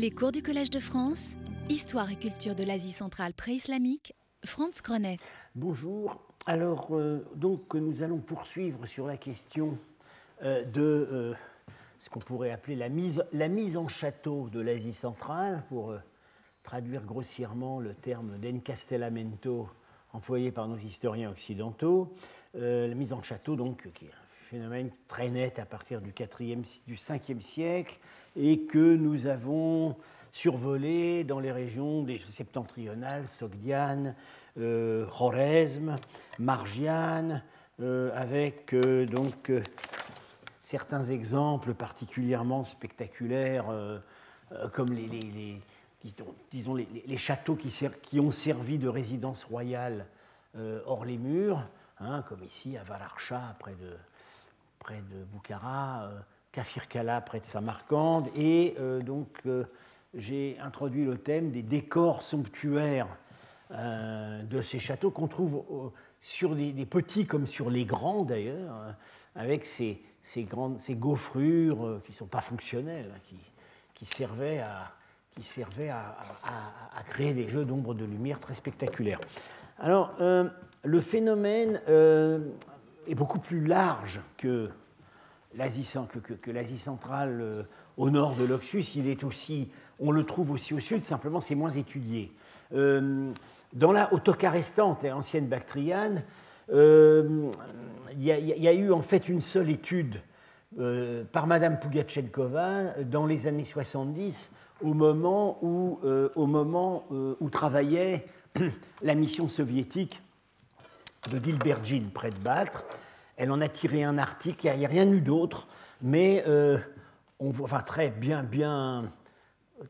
Les cours du Collège de France, Histoire et culture de l'Asie centrale pré-islamique, Franz Grenet. Bonjour. Alors, euh, donc, nous allons poursuivre sur la question euh, de euh, ce qu'on pourrait appeler la mise, la mise en château de l'Asie centrale, pour traduire grossièrement le terme d'encastellamento employé par nos historiens occidentaux. la mise en château, donc, qui est phénomène très net à partir du, 4e, du 5e siècle, et que nous avons survolé dans les régions des septentrionales, Sogdiane, euh, Margiane, euh, avec euh, donc euh, certains exemples particulièrement spectaculaires, comme les, disons les, châteaux qui, qui, ont servi de résidence royale hors les murs, hein, comme ici à Valarcha, près de, près de Boukhara, Kafirkala, près de Samarcande, et donc j'ai introduit le thème des décors somptuaires euh, de ces châteaux qu'on trouve sur les, petits comme sur les grands d'ailleurs, hein, avec ces, grandes, ces gaufrures euh, qui ne sont pas fonctionnelles, hein, qui, servaient, à, qui à, créer des jeux d'ombre de lumière très spectaculaires. Alors, euh, le phénomène est beaucoup plus large que l'Asie centrale au nord de l'Oxus. Il est aussi, on le trouve aussi au sud, simplement c'est moins étudié. Euh, dans la Autocarestante, ancienne Bactriane, euh, il y, a eu en fait une seule étude euh, par Madame Pugachenkova dans les années 70, au moment où, au moment, où travaillait la mission soviétique de Dilbergin près de Bactre. Elle en a tiré un article, il n'y a, rien eu d'autre, mais on voit, enfin très bien, bien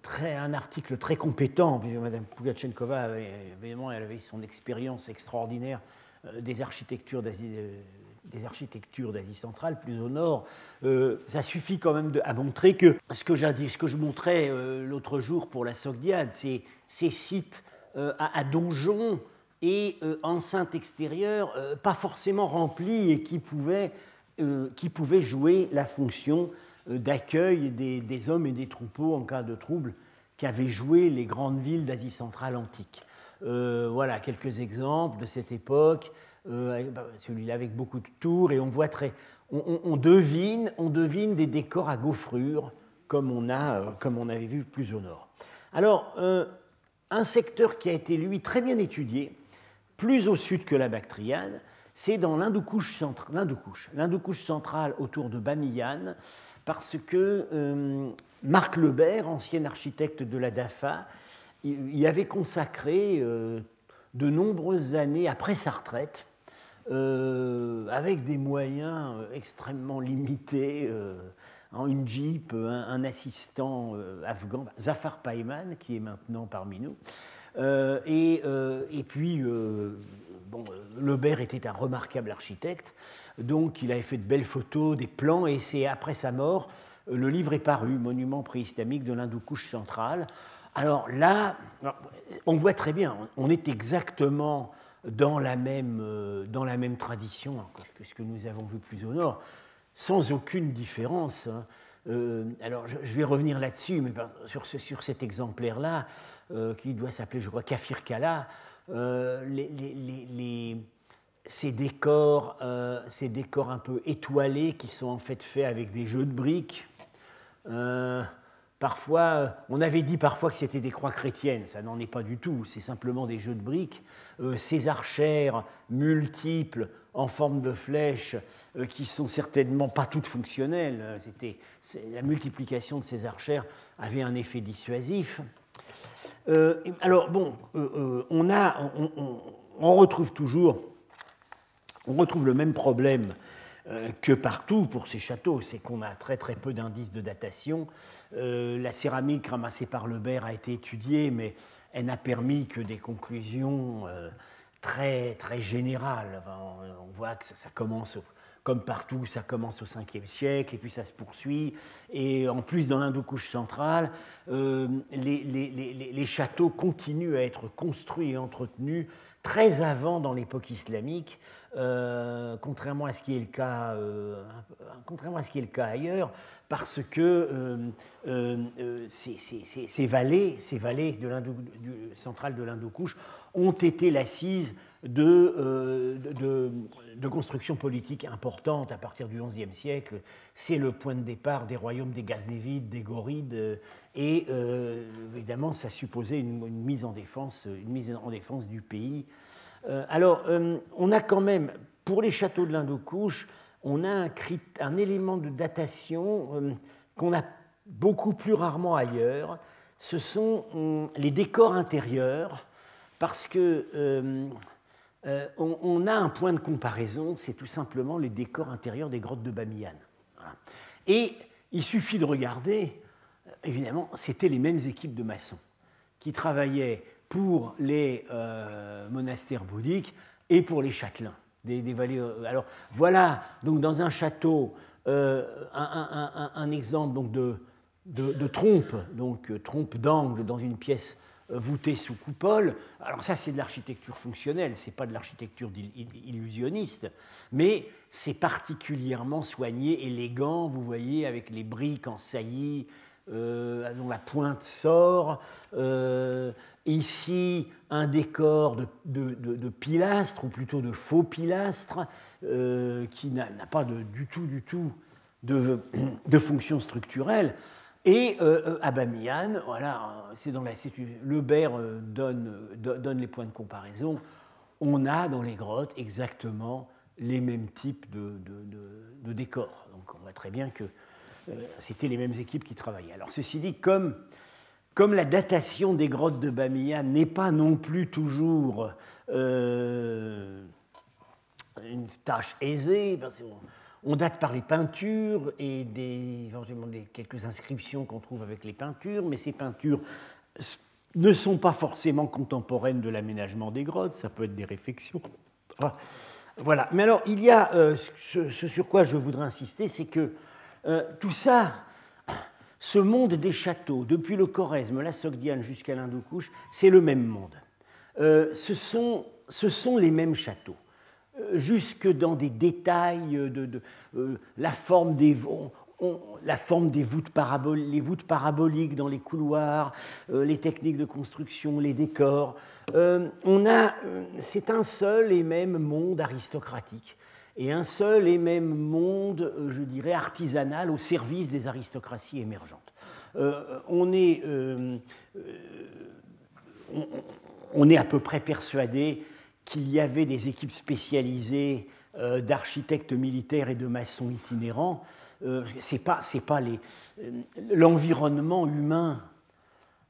très, un article très compétent, puisque Mme Pugachenkova, avait, évidemment, elle avait son expérience extraordinaire euh, des architectures d'Asie euh, des architectures d'Asie centrale, plus au nord, euh, ça suffit quand même à montrer que ce que, ce que je montrais l'autre jour pour la Sogdiade, c'est ces sites à, donjons et enceintes extérieures pas forcément remplis et qui pouvaient, qui pouvaient jouer la fonction euh, d'accueil des, hommes et des troupeaux en cas de trouble qu'avaient joué les grandes villes d'Asie centrale antique. Euh, voilà quelques exemples de cette époque, euh, bah, celui-là avec beaucoup de tours, et on voit très, on, devine, on devine des décors à gaufrures comme on, a, comme on avait vu plus au nord. Alors, un secteur qui a été, lui, très bien étudié, plus au sud que la Bactriane, c'est dans l'Hindoukouche centrale, autour de Bamiyan, parce que euh, Marc Lebert, ancien architecte de la DAFA, y avait consacré euh, de nombreuses années après sa retraite, euh, avec des moyens extrêmement limités, en une jeep, un, assistant afghan, Zafar Payman, qui est maintenant parmi nous. Et, et, puis, bon, Lebert était un remarquable architecte. Donc il avait fait de belles photos, des plans, et c'est après sa mort, euh, le livre est paru, Monument préislamique de l'Hindoukouche centrale. Alors là, on voit très bien, on est exactement dans la même, euh, dans la même tradition que ce que nous avons vu plus au nord, sans aucune différence. Hein. Euh, alors je, vais revenir là-dessus, mais sur, sur cet exemplaire-là, qui doit s'appeler, je crois, Kafir Kala, les ces décors, euh, ces décors un peu étoilés qui sont en fait faits avec des jeux de briques. Euh, parfois, euh, on avait dit parfois que c'était des croix chrétiennes, ça n'en est pas du tout, c'est simplement des jeux de briques. ces archères multiples en forme de flèches qui sont certainement pas toutes fonctionnelles. C'était, la multiplication de ces archères avait un effet dissuasif. Alors bon, on, a, on retrouve toujours on retrouve le même problème euh, que partout pour ces châteaux, c'est qu'on a très très peu d'indices de datation. Euh, la céramique ramassée par Lebert a été étudiée, mais elle n'a permis que des conclusions euh, très très générales. on, voit que ça, commence, comme partout, ça commence au 5e siècle et puis ça se poursuit. Et en plus, dans l'Indo-Couche centrale, les, les, châteaux continuent à être construits et entretenus très avant dans l'époque islamique, contrairement à ce qui est le cas, contrairement à ce qui est le cas ailleurs, parce que ces, vallées, ces vallées de centrales de l'Indo-Couche ont été l'assise de, de, de, construction politique importante à partir du XIe siècle. C'est le point de départ des royaumes des Gaznévides, des Gorides, et euh, évidemment, ça supposait une, mise en défense, une mise en défense du pays. Euh, alors, euh, on a quand même, pour les châteaux de l'Indo-Couche, on a un, élément de datation qu'on a beaucoup plus rarement ailleurs. Ce sont les décors intérieurs, parce que on, a un point de comparaison, c'est tout simplement les décors intérieurs des grottes de Bamiyan. Et il suffit de regarder évidemment, c'était les mêmes équipes de maçons qui travaillaient pour les euh, monastères bouddhiques et pour les châtelains. Des, vallées, euh, alors voilà, donc dans un château, euh, un, exemple donc de, de, trompe, donc trompe d'angle dans une pièce voûtée sous coupole. Alors ça, c'est de l'architecture fonctionnelle, c'est pas de l'architecture illusionniste, mais c'est particulièrement soigné, élégant, vous voyez, avec les briques en saillie, euh, dont la pointe sort. Euh, ici, un décor de, pilastres, ou plutôt de faux pilastres, euh, qui n'a pas du tout, du tout de, fonction structurelle. Et à Bamiyan, voilà, c'est dans la le donne, donne les points de comparaison. On a dans les grottes exactement les mêmes types de, décors. Donc on voit très bien que euh, c'était les mêmes équipes qui travaillaient. Alors ceci dit, comme, comme la datation des grottes de Bamiyan n'est pas non plus toujours euh, une tâche aisée, ben, on, date par les peintures et éventuellement quelques inscriptions qu'on trouve avec les peintures, mais ces peintures ne sont pas forcément contemporaines de l'aménagement des grottes, ça peut être des réflexions. Voilà. Mais alors, il y a euh, ce, sur quoi je voudrais insister, c'est que euh, tout ça, ce monde des châteaux, depuis le Choresme, la Sogdiane jusqu'à l'Hindoukouche, c'est le même monde. Euh, ce, sont, les mêmes châteaux, jusque dans des détails de, la forme des la forme des voûtes, les voûtes paraboliques dans les couloirs, les techniques de construction, les décors. on a, c'est un seul et même monde aristocratique et un seul et même monde, euh, je dirais, artisanal au service des aristocraties émergentes. Euh, on, est, euh, on, est à peu près persuadé qu'il y avait des équipes spécialisées d'architectes militaires et de maçons itinérants. pas, c'est pas les, l'environnement humain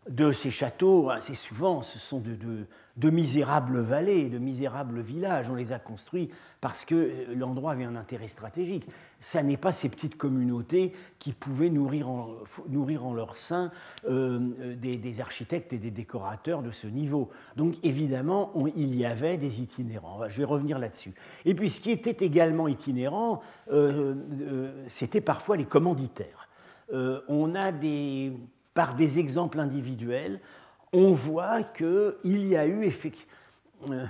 de ces châteaux, assez souvent, ce sont de misérables vallées, de misérables villages. On les a construits parce que l'endroit avait un intérêt stratégique. Ça n'est pas ces petites communautés qui pouvaient nourrir en, leur sein euh, des, architectes et des décorateurs de ce niveau. Donc évidemment, il y avait des itinérants. Je vais revenir là-dessus. Et puis ce qui était également itinérant, euh, euh, c'était parfois les commanditaires. on a des, par des exemples individuels, on voit qu'il y a eu effectivement. Euh,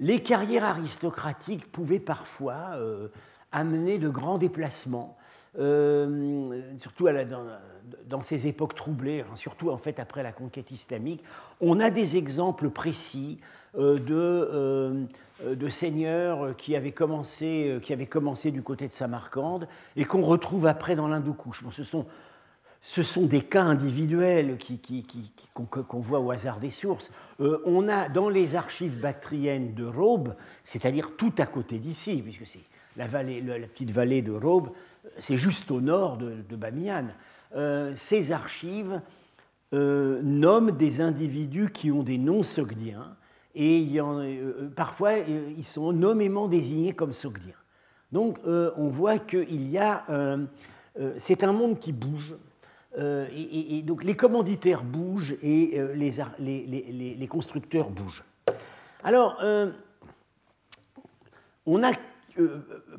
les carrières aristocratiques pouvaient parfois euh, amener de grands déplacements, euh, surtout dans, ces époques troublées, hein, surtout en fait après la conquête islamique. On a des exemples précis de, seigneurs qui avaient, commencé, qui avaient commencé du côté de Samarcande et qu'on retrouve après dans l'Hindoukouche. Bon, ce sont ce sont des cas individuels qu'on voit au hasard des sources. Euh, on a dans les archives bactriennes de Raube, c'est-à-dire tout à côté d'ici, puisque c'est la, petite vallée de Raube, c'est juste au nord de, Bamiyan, euh, ces archives euh, nomment des individus qui ont des noms sogdiens, et parfois ils sont nommément désignés comme sogdiens. Donc on voit qu'il y a... c'est un monde qui bouge, euh, et, donc les commanditaires bougent et euh, les, constructeurs bougent. Alors, euh, on a,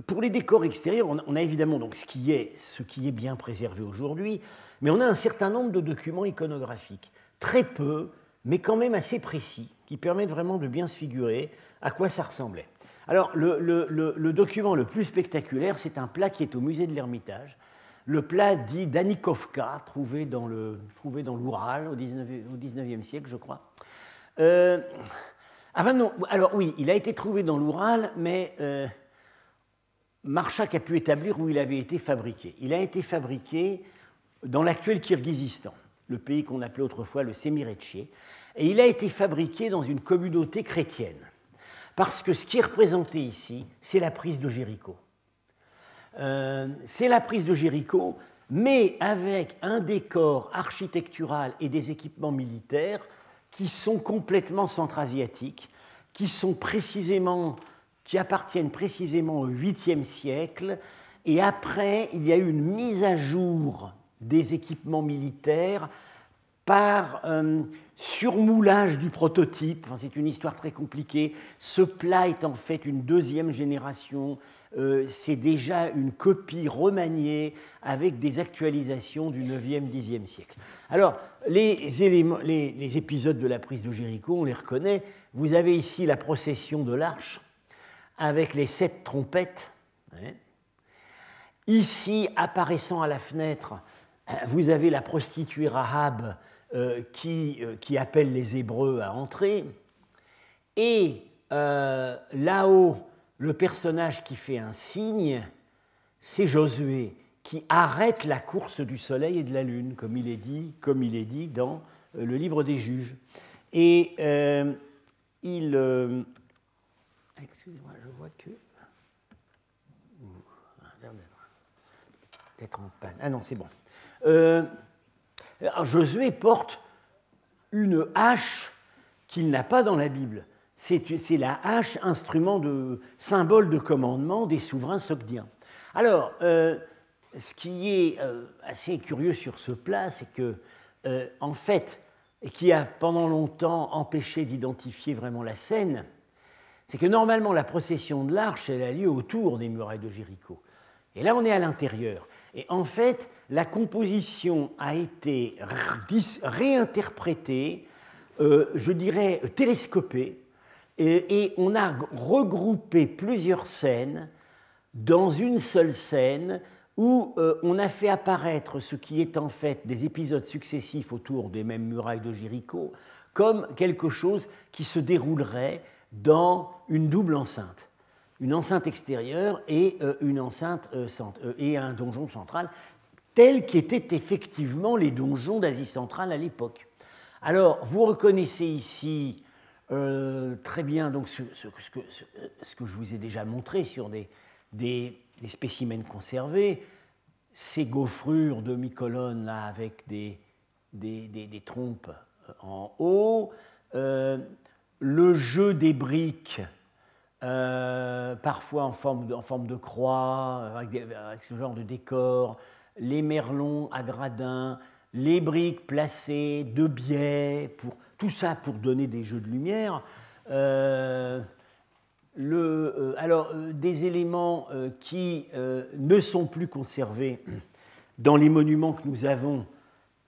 pour les décors extérieurs, on a, évidemment donc ce qui, est, ce qui est bien préservé aujourd'hui, mais on a un certain nombre de documents iconographiques, très peu, mais quand même assez précis, qui permettent vraiment de bien se figurer à quoi ça ressemblait. Alors, le, document le plus spectaculaire, c'est un plat qui est au musée de l'Ermitage, le plat dit Danikovka, trouvé dans l'Oural au 19e siècle, je crois. Euh, non, alors oui, il a été trouvé dans l'Oural, mais euh, Marchak a pu établir où il avait été fabriqué. Il a été fabriqué dans l'actuel Kirghizistan, le pays qu'on appelait autrefois le Semiretché, et il a été fabriqué dans une communauté chrétienne. Parce que ce qui est représenté ici, c'est la prise de Jéricho. Euh, c'est la prise de Jéricho, mais avec un décor architectural et des équipements militaires qui sont complètement centra-asiatiques, qui qui appartiennent précisément au 8e siècle. Et après, il y a eu une mise à jour des équipements militaires par euh, surmoulage du prototype. c'est une histoire très compliquée. Ce plat est en fait une deuxième génération. Euh, c'est déjà une copie remaniée avec des actualisations du 9e, 10e siècle. Alors, les, épisodes de la prise de Jéricho, on les reconnaît. Vous avez ici la procession de l'arche avec les sept trompettes. Hein. Ici, apparaissant à la fenêtre, vous avez la prostituée Rahab euh, euh, qui, appelle les Hébreux à entrer. Et là-haut, le personnage qui fait un signe, c'est Josué, qui arrête la course du soleil et de la lune, comme il est dit, dans le livre des juges. Et il... Excusez-moi, je vois que... D'être en panne. Ah non, c'est bon. Josué porte une hache qu'il n'a pas dans la Bible. C'est la hache, instrument de symbole de commandement des souverains sogdiens. Alors, euh, ce qui est euh, assez curieux sur ce plat, c'est que, euh, en fait, et qui a pendant longtemps empêché d'identifier vraiment la scène, c'est que normalement la procession de l'arche, elle a lieu autour des murailles de Jéricho. Et là, on est à l'intérieur. Et en fait, la composition a été réinterprétée, je dirais télescopée, et, on a regroupé plusieurs scènes dans une seule scène où euh, on a fait apparaître ce qui est en fait des épisodes successifs autour des mêmes murailles de Jéricho comme quelque chose qui se déroulerait dans une double enceinte une enceinte extérieure et, euh, une enceinte, et un donjon central tels qu'étaient effectivement les donjons d'Asie centrale à l'époque. Alors, vous reconnaissez ici euh, très bien donc, ce, que, je vous ai déjà montré sur des, spécimens conservés, ces gaufrures demi-colonnes là avec des, trompes euh, en haut, euh, le jeu des briques, parfois en forme, de, croix, avec, ce genre de décor, les merlons à gradins, les briques placées de biais, pour, tout ça pour donner des jeux de lumière. Euh, euh, alors, euh, des éléments qui ne sont plus conservés dans les monuments que nous avons,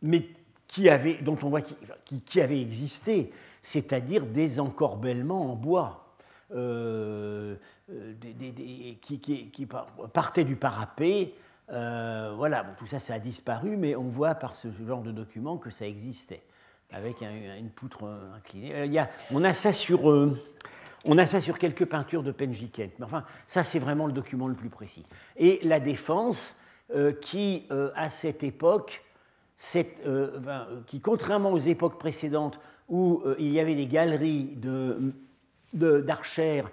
mais qui avaient, dont on voit qui, qui, avaient existé, c'est-à-dire des encorbellements en bois. qui, partaient du parapet voilà, tout ça, ça a disparu, mais on voit par ce genre de document que ça existait, avec une poutre inclinée. Euh, il y a, on, a ça sur, euh, on a ça sur quelques peintures de Penjikent, mais enfin, ça, c'est vraiment le document le plus précis. Et la défense, qui, à cette époque, qui, contrairement aux époques précédentes où il y avait des galeries d'archères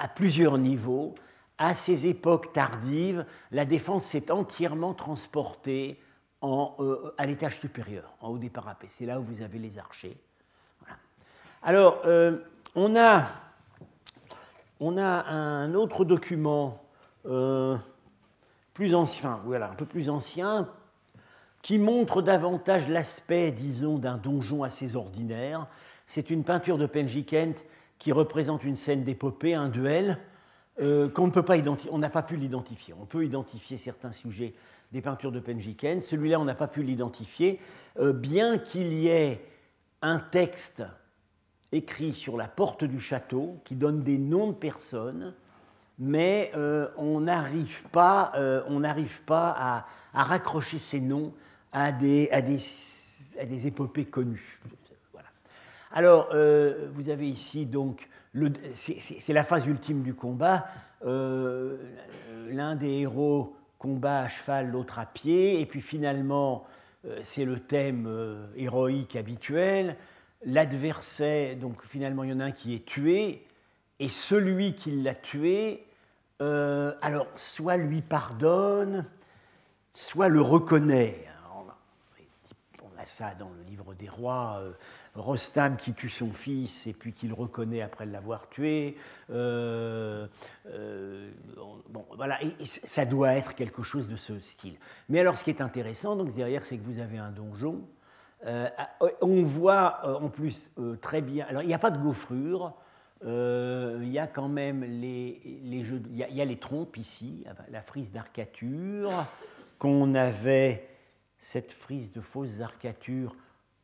à plusieurs niveaux, à ces époques tardives, la défense s'est entièrement transportée euh, à l'étage supérieur, en haut des parapets. C'est là où vous avez les archers. Alors, euh, on, a, un autre document euh, plus ancien, voilà, un peu plus ancien, qui montre davantage l'aspect, disons, d'un donjon assez ordinaire. C'est une peinture de Penjikent qui représente une scène d'épopée, un duel, qu'on ne peut pas identifier, on n'a pas pu l'identifier. On peut identifier certains sujets des peintures de Penjiken, celui-là on n'a pas pu l'identifier, euh, bien qu'il y ait un texte écrit sur la porte du château qui donne des noms de personnes, mais on n'arrive pas, pas à, raccrocher ces noms à des, épopées connues. Alors, vous avez ici donc c'est la phase ultime du combat. Euh, l'un des héros combat à cheval, l'autre à pied, et puis finalement, euh, c'est le thème euh, héroïque habituel. L'adversaire, donc finalement, il y en a un qui est tué, et celui qui l'a tué, alors soit lui pardonne, soit le reconnaît. On a ça dans le livre des rois. Rostam qui tue son fils et puis qui le reconnaît après l'avoir tué. Euh, euh, bon, voilà, ça doit être quelque chose de ce style. Mais alors, ce qui est intéressant, donc derrière, c'est que vous avez un donjon. Euh, on voit en plus très bien. Alors, il n'y a pas de gaufrure. il y a quand même les, les jeux. Il y, a, les trompes ici, la frise d'arcature qu'on avait cette frise de fausses arcatures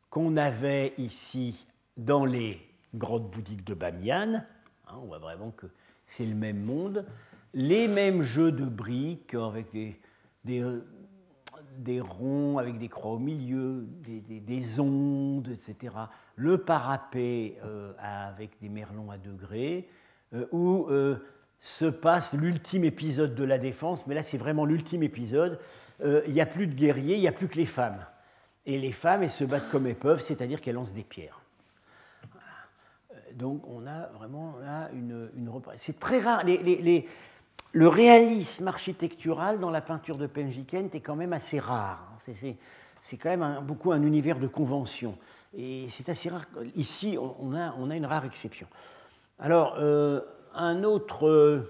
qu'on avait ici dans les grottes bouddhiques de Bamiyan. Hein, on voit vraiment que c'est le même monde. Les mêmes jeux de briques avec des, des, ronds, avec des croix au milieu, des, ondes, etc. Le parapet euh, avec des merlons à degrés, euh, où euh, se passe l'ultime épisode de la défense, mais là c'est vraiment l'ultime épisode. Il n'y a plus de guerriers, il n'y a plus que les femmes. Et les femmes, elles se battent comme elles peuvent, c'est-à-dire qu'elles lancent des pierres. Euh, donc on a vraiment là une, une C'est très rare. le réalisme architectural dans la peinture de Penjikent est quand même assez rare. C'est quand même beaucoup un univers de convention. Et c'est assez rare. Ici, on a, on a, une rare exception. Alors, euh, un autre.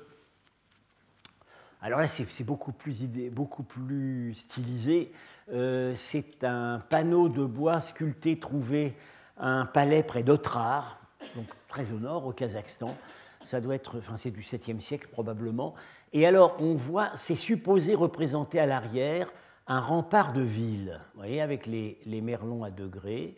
Alors là, c'est beaucoup plus, beaucoup plus stylisé. Euh, c'est un panneau de bois sculpté trouvé à un palais près d'Otrar, donc très au nord, au Kazakhstan. Ça doit être, enfin c'est du 7e siècle probablement. Et alors on voit, c'est supposé représenter à l'arrière un rempart de ville, vous voyez, avec les, merlons à degrés.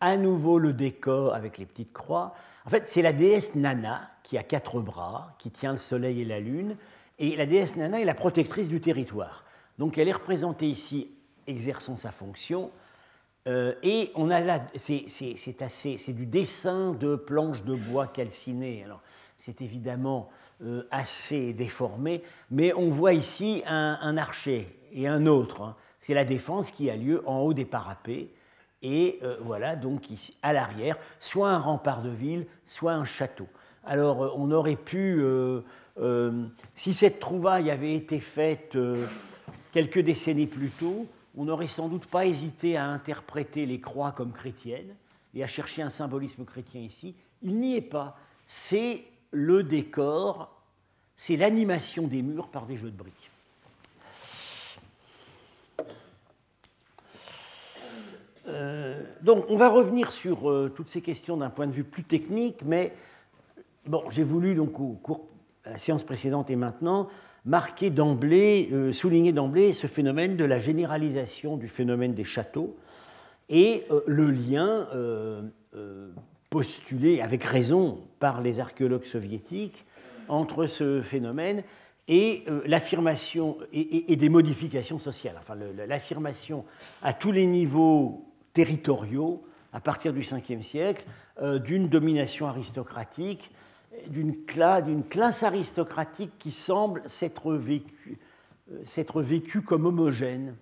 À nouveau le décor avec les petites croix. En fait, c'est la déesse Nana qui a quatre bras, qui tient le soleil et la lune. Et la déesse Nana est la protectrice du territoire. Donc elle est représentée ici exerçant sa fonction. Euh, et on a là, c'est assez, c'est du dessin de planches de bois calcinées. Alors, c'est évidemment euh, assez déformé, mais on voit ici un, archer et un autre. Hein. C'est la défense qui a lieu en haut des parapets. Et euh, voilà, donc ici, à l'arrière, soit un rempart de ville, soit un château. Alors, on aurait pu, si cette trouvaille avait été faite quelques décennies plus tôt, on n'aurait sans doute pas hésité à interpréter les croix comme chrétiennes et à chercher un symbolisme chrétien ici. Il n'y est pas. C'est le décor, c'est l'animation des murs par des jeux de briques. Euh, donc, on va revenir sur euh, toutes ces questions d'un point de vue plus technique, mais bon, j'ai voulu donc au cours la séance précédente et maintenant marquer d'emblée, euh, souligner d'emblée ce phénomène de la généralisation du phénomène des châteaux et euh, le lien euh, postulé avec raison par les archéologues soviétiques entre ce phénomène et l'affirmation et, des modifications sociales, enfin l'affirmation à tous les niveaux territoriaux à partir du 5e siècle d'une domination aristocratique d'une classe, aristocratique qui semble s'être vécue, vécu comme homogène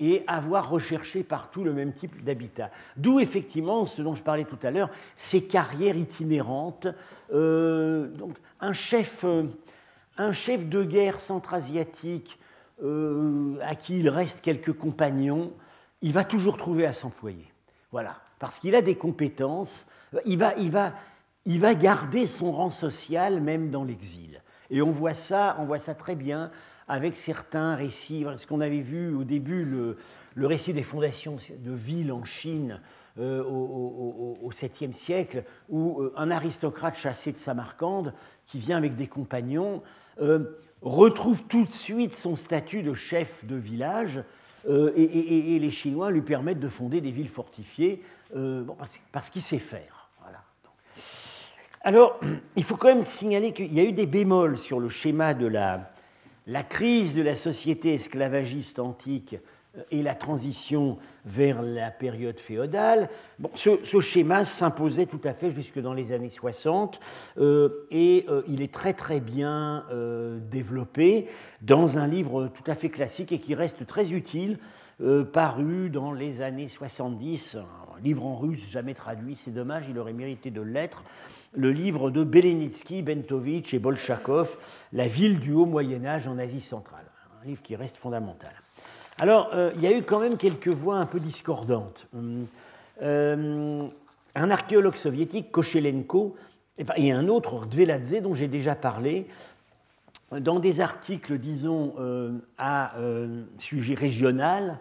et avoir recherché partout le même type d'habitat. D'où effectivement ce dont je parlais tout à l'heure, ces carrières itinérantes. Euh, donc un chef, un chef de guerre centra-asiatique euh, à qui il reste quelques compagnons, il va toujours trouver à s'employer. Voilà, parce qu'il a des compétences. Il va, il va, il va garder son rang social même dans l'exil. Et on voit ça, on voit ça très bien avec certains récits, ce qu'on avait vu au début, le, récit des fondations de villes en Chine euh, au, 7e siècle, où euh, un aristocrate chassé de Samarcande, qui vient avec des compagnons, euh, retrouve tout de suite son statut de chef de village, et, les Chinois lui permettent de fonder des villes fortifiées, parce qu'il sait faire. Alors, il faut quand même signaler qu'il y a eu des bémols sur le schéma de la, crise de la société esclavagiste antique euh, et la transition vers la période féodale. Bon, ce, schéma s'imposait tout à fait jusque dans les années 60 euh, et euh, il est très très bien développé dans un livre tout à fait classique et qui reste très utile, paru dans les années 70, un livre en russe jamais traduit, c'est dommage, il aurait mérité de l'être, le livre de Belenitsky, Bentovitch et Bolchakov, La ville du Haut Moyen Âge en Asie centrale, un livre qui reste fondamental. Alors, euh, il y a eu quand même quelques voix un peu discordantes. Hum, euh, un archéologue soviétique, Kochelenko, et un autre, Dveladze, dont j'ai déjà parlé, dans des articles, disons, euh, à sujet régional,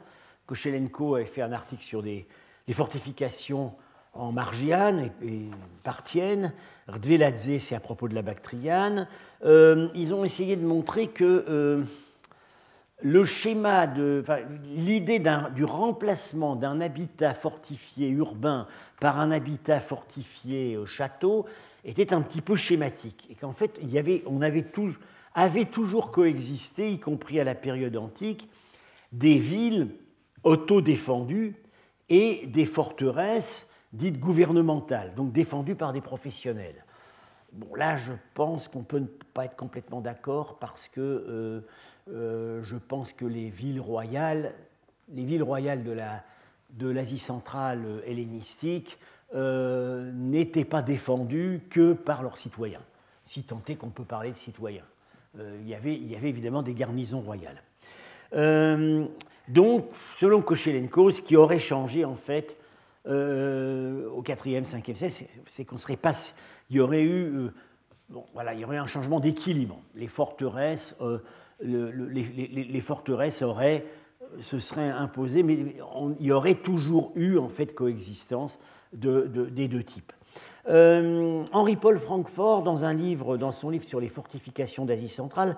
Kochelenko avait fait un article sur des, fortifications en Margiane et, et Parthienne. Dveladze, c'est à propos de la Bactriane. ils ont essayé de montrer que le schéma de, l'idée du remplacement d'un habitat fortifié urbain par un habitat fortifié château était un petit peu schématique et qu'en fait il y avait, on avait, avait toujours coexisté, y compris à la période antique, des villes autodéfendues et des forteresses dites gouvernementales, donc défendues par des professionnels. Bon, là, je pense qu'on peut ne pas être complètement d'accord parce que euh, euh, je pense que les villes royales, les villes royales de l'Asie centrale euh, hellénistique n'étaient pas défendues que par leurs citoyens, si tant est qu'on peut parler de citoyens. il, y avait, il, y avait, évidemment des garnisons royales. Donc, selon Kochelenko, ce qui aurait changé en fait au 4e, 5e siècle, c'est qu'on serait pas, il y aurait eu, bon, voilà, il y aurait un changement d'équilibre. Les forteresses les, forteresses auraient, se seraient imposées, mais il y aurait toujours eu en fait coexistence des deux types. Euh, Henri-Paul Francfort, dans un livre, dans son livre sur les fortifications d'Asie centrale,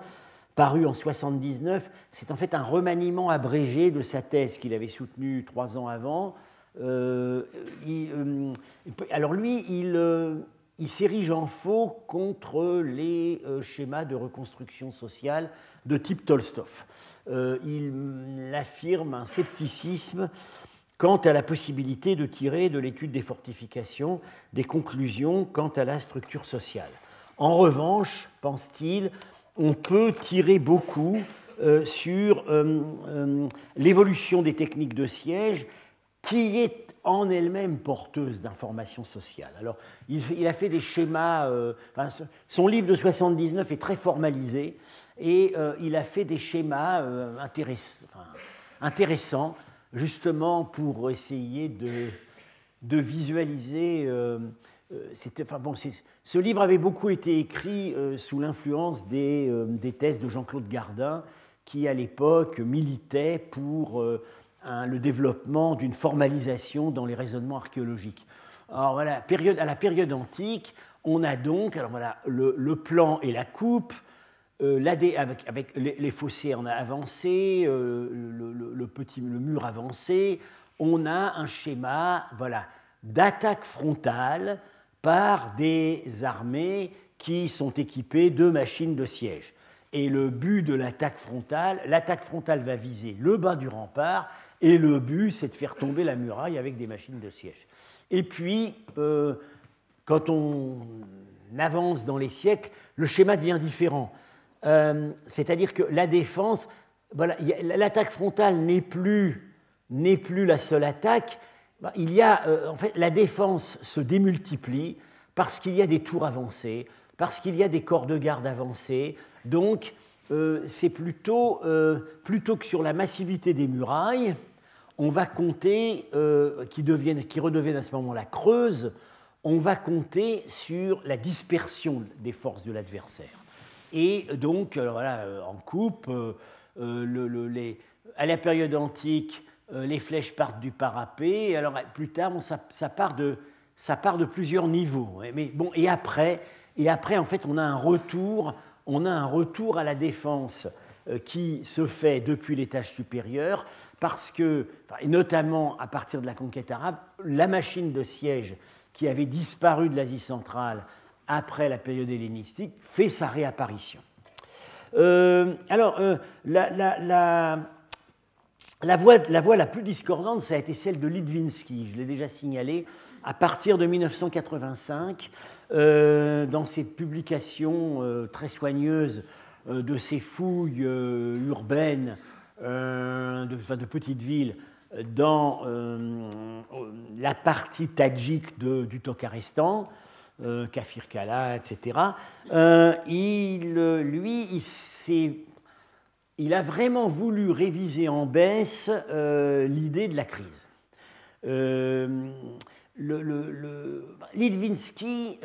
paru en 79, c'est en fait un remaniement abrégé de sa thèse qu'il avait soutenue trois ans avant. Euh, euh, alors lui, il, il s'érige en faux contre les schémas de reconstruction sociale de type Tolstov. Euh, il affirme un scepticisme quant à la possibilité de tirer de l'étude des fortifications des conclusions quant à la structure sociale. En revanche, pense-t-il, on peut tirer beaucoup euh, sur euh, l'évolution des techniques de siège qui est en elle-même porteuse d'informations sociales. Alors, il, a fait des schémas, son livre de 79 est très formalisé, et euh, il a fait des schémas euh, intéressants, justement pour essayer de visualiser. Euh, ce livre avait beaucoup été écrit sous l'influence des, des, thèses de Jean-Claude Gardin, qui à l'époque militait pour le développement d'une formalisation dans les raisonnements archéologiques. Alors voilà, à la période antique, on a donc alors voilà, le, le plan et la coupe, euh, avec, les, fossés en a avancé, euh, le, petit, le mur avancé, on a un schéma voilà, d'attaque frontale par des armées qui sont équipées de machines de siège. Et le but de l'attaque frontale, l'attaque frontale va viser le bas du rempart, et le but, c'est de faire tomber la muraille avec des machines de siège. Et puis, euh, quand on avance dans les siècles, le schéma devient différent. Euh, c'est-à-dire que la défense, l'attaque frontale n'est plus, n'est plus la seule attaque. Bah, il y a, euh, en fait, la défense se démultiplie parce qu'il y a des tours avancées, parce qu'il y a des corps de garde avancés. Donc, euh, c'est plutôt, plutôt que sur la massivité des murailles, on va compter, qui, deviennent, qui redeviennent à ce moment-là creuses, on va compter sur la dispersion des forces de l'adversaire. Et donc, voilà, euh, en coupe, euh, euh, à la période antique, les flèches partent du parapet. alors, plus tard, ça, part de, ça part de plusieurs niveaux. Mais bon, et après, et après, en fait, on a un retour, on a un retour à la défense qui se fait depuis l'étage supérieur, parce que, notamment à partir de la conquête arabe, la machine de siège qui avait disparu de l'Asie centrale après la période hellénistique, fait sa réapparition. Euh, alors, euh, la, la, voie, la plus discordante, ça a été celle de Litvinsky, je l'ai déjà signalé, à partir de 1985, euh, dans ses publications très soigneuses de ses fouilles urbaines de, de petites villes dans la partie tadjik du Tokarestan, euh, Kafir Kala, etc. Euh, il, lui, il, il, a vraiment voulu réviser en baisse euh, l'idée de la crise. Le, Litvinsky,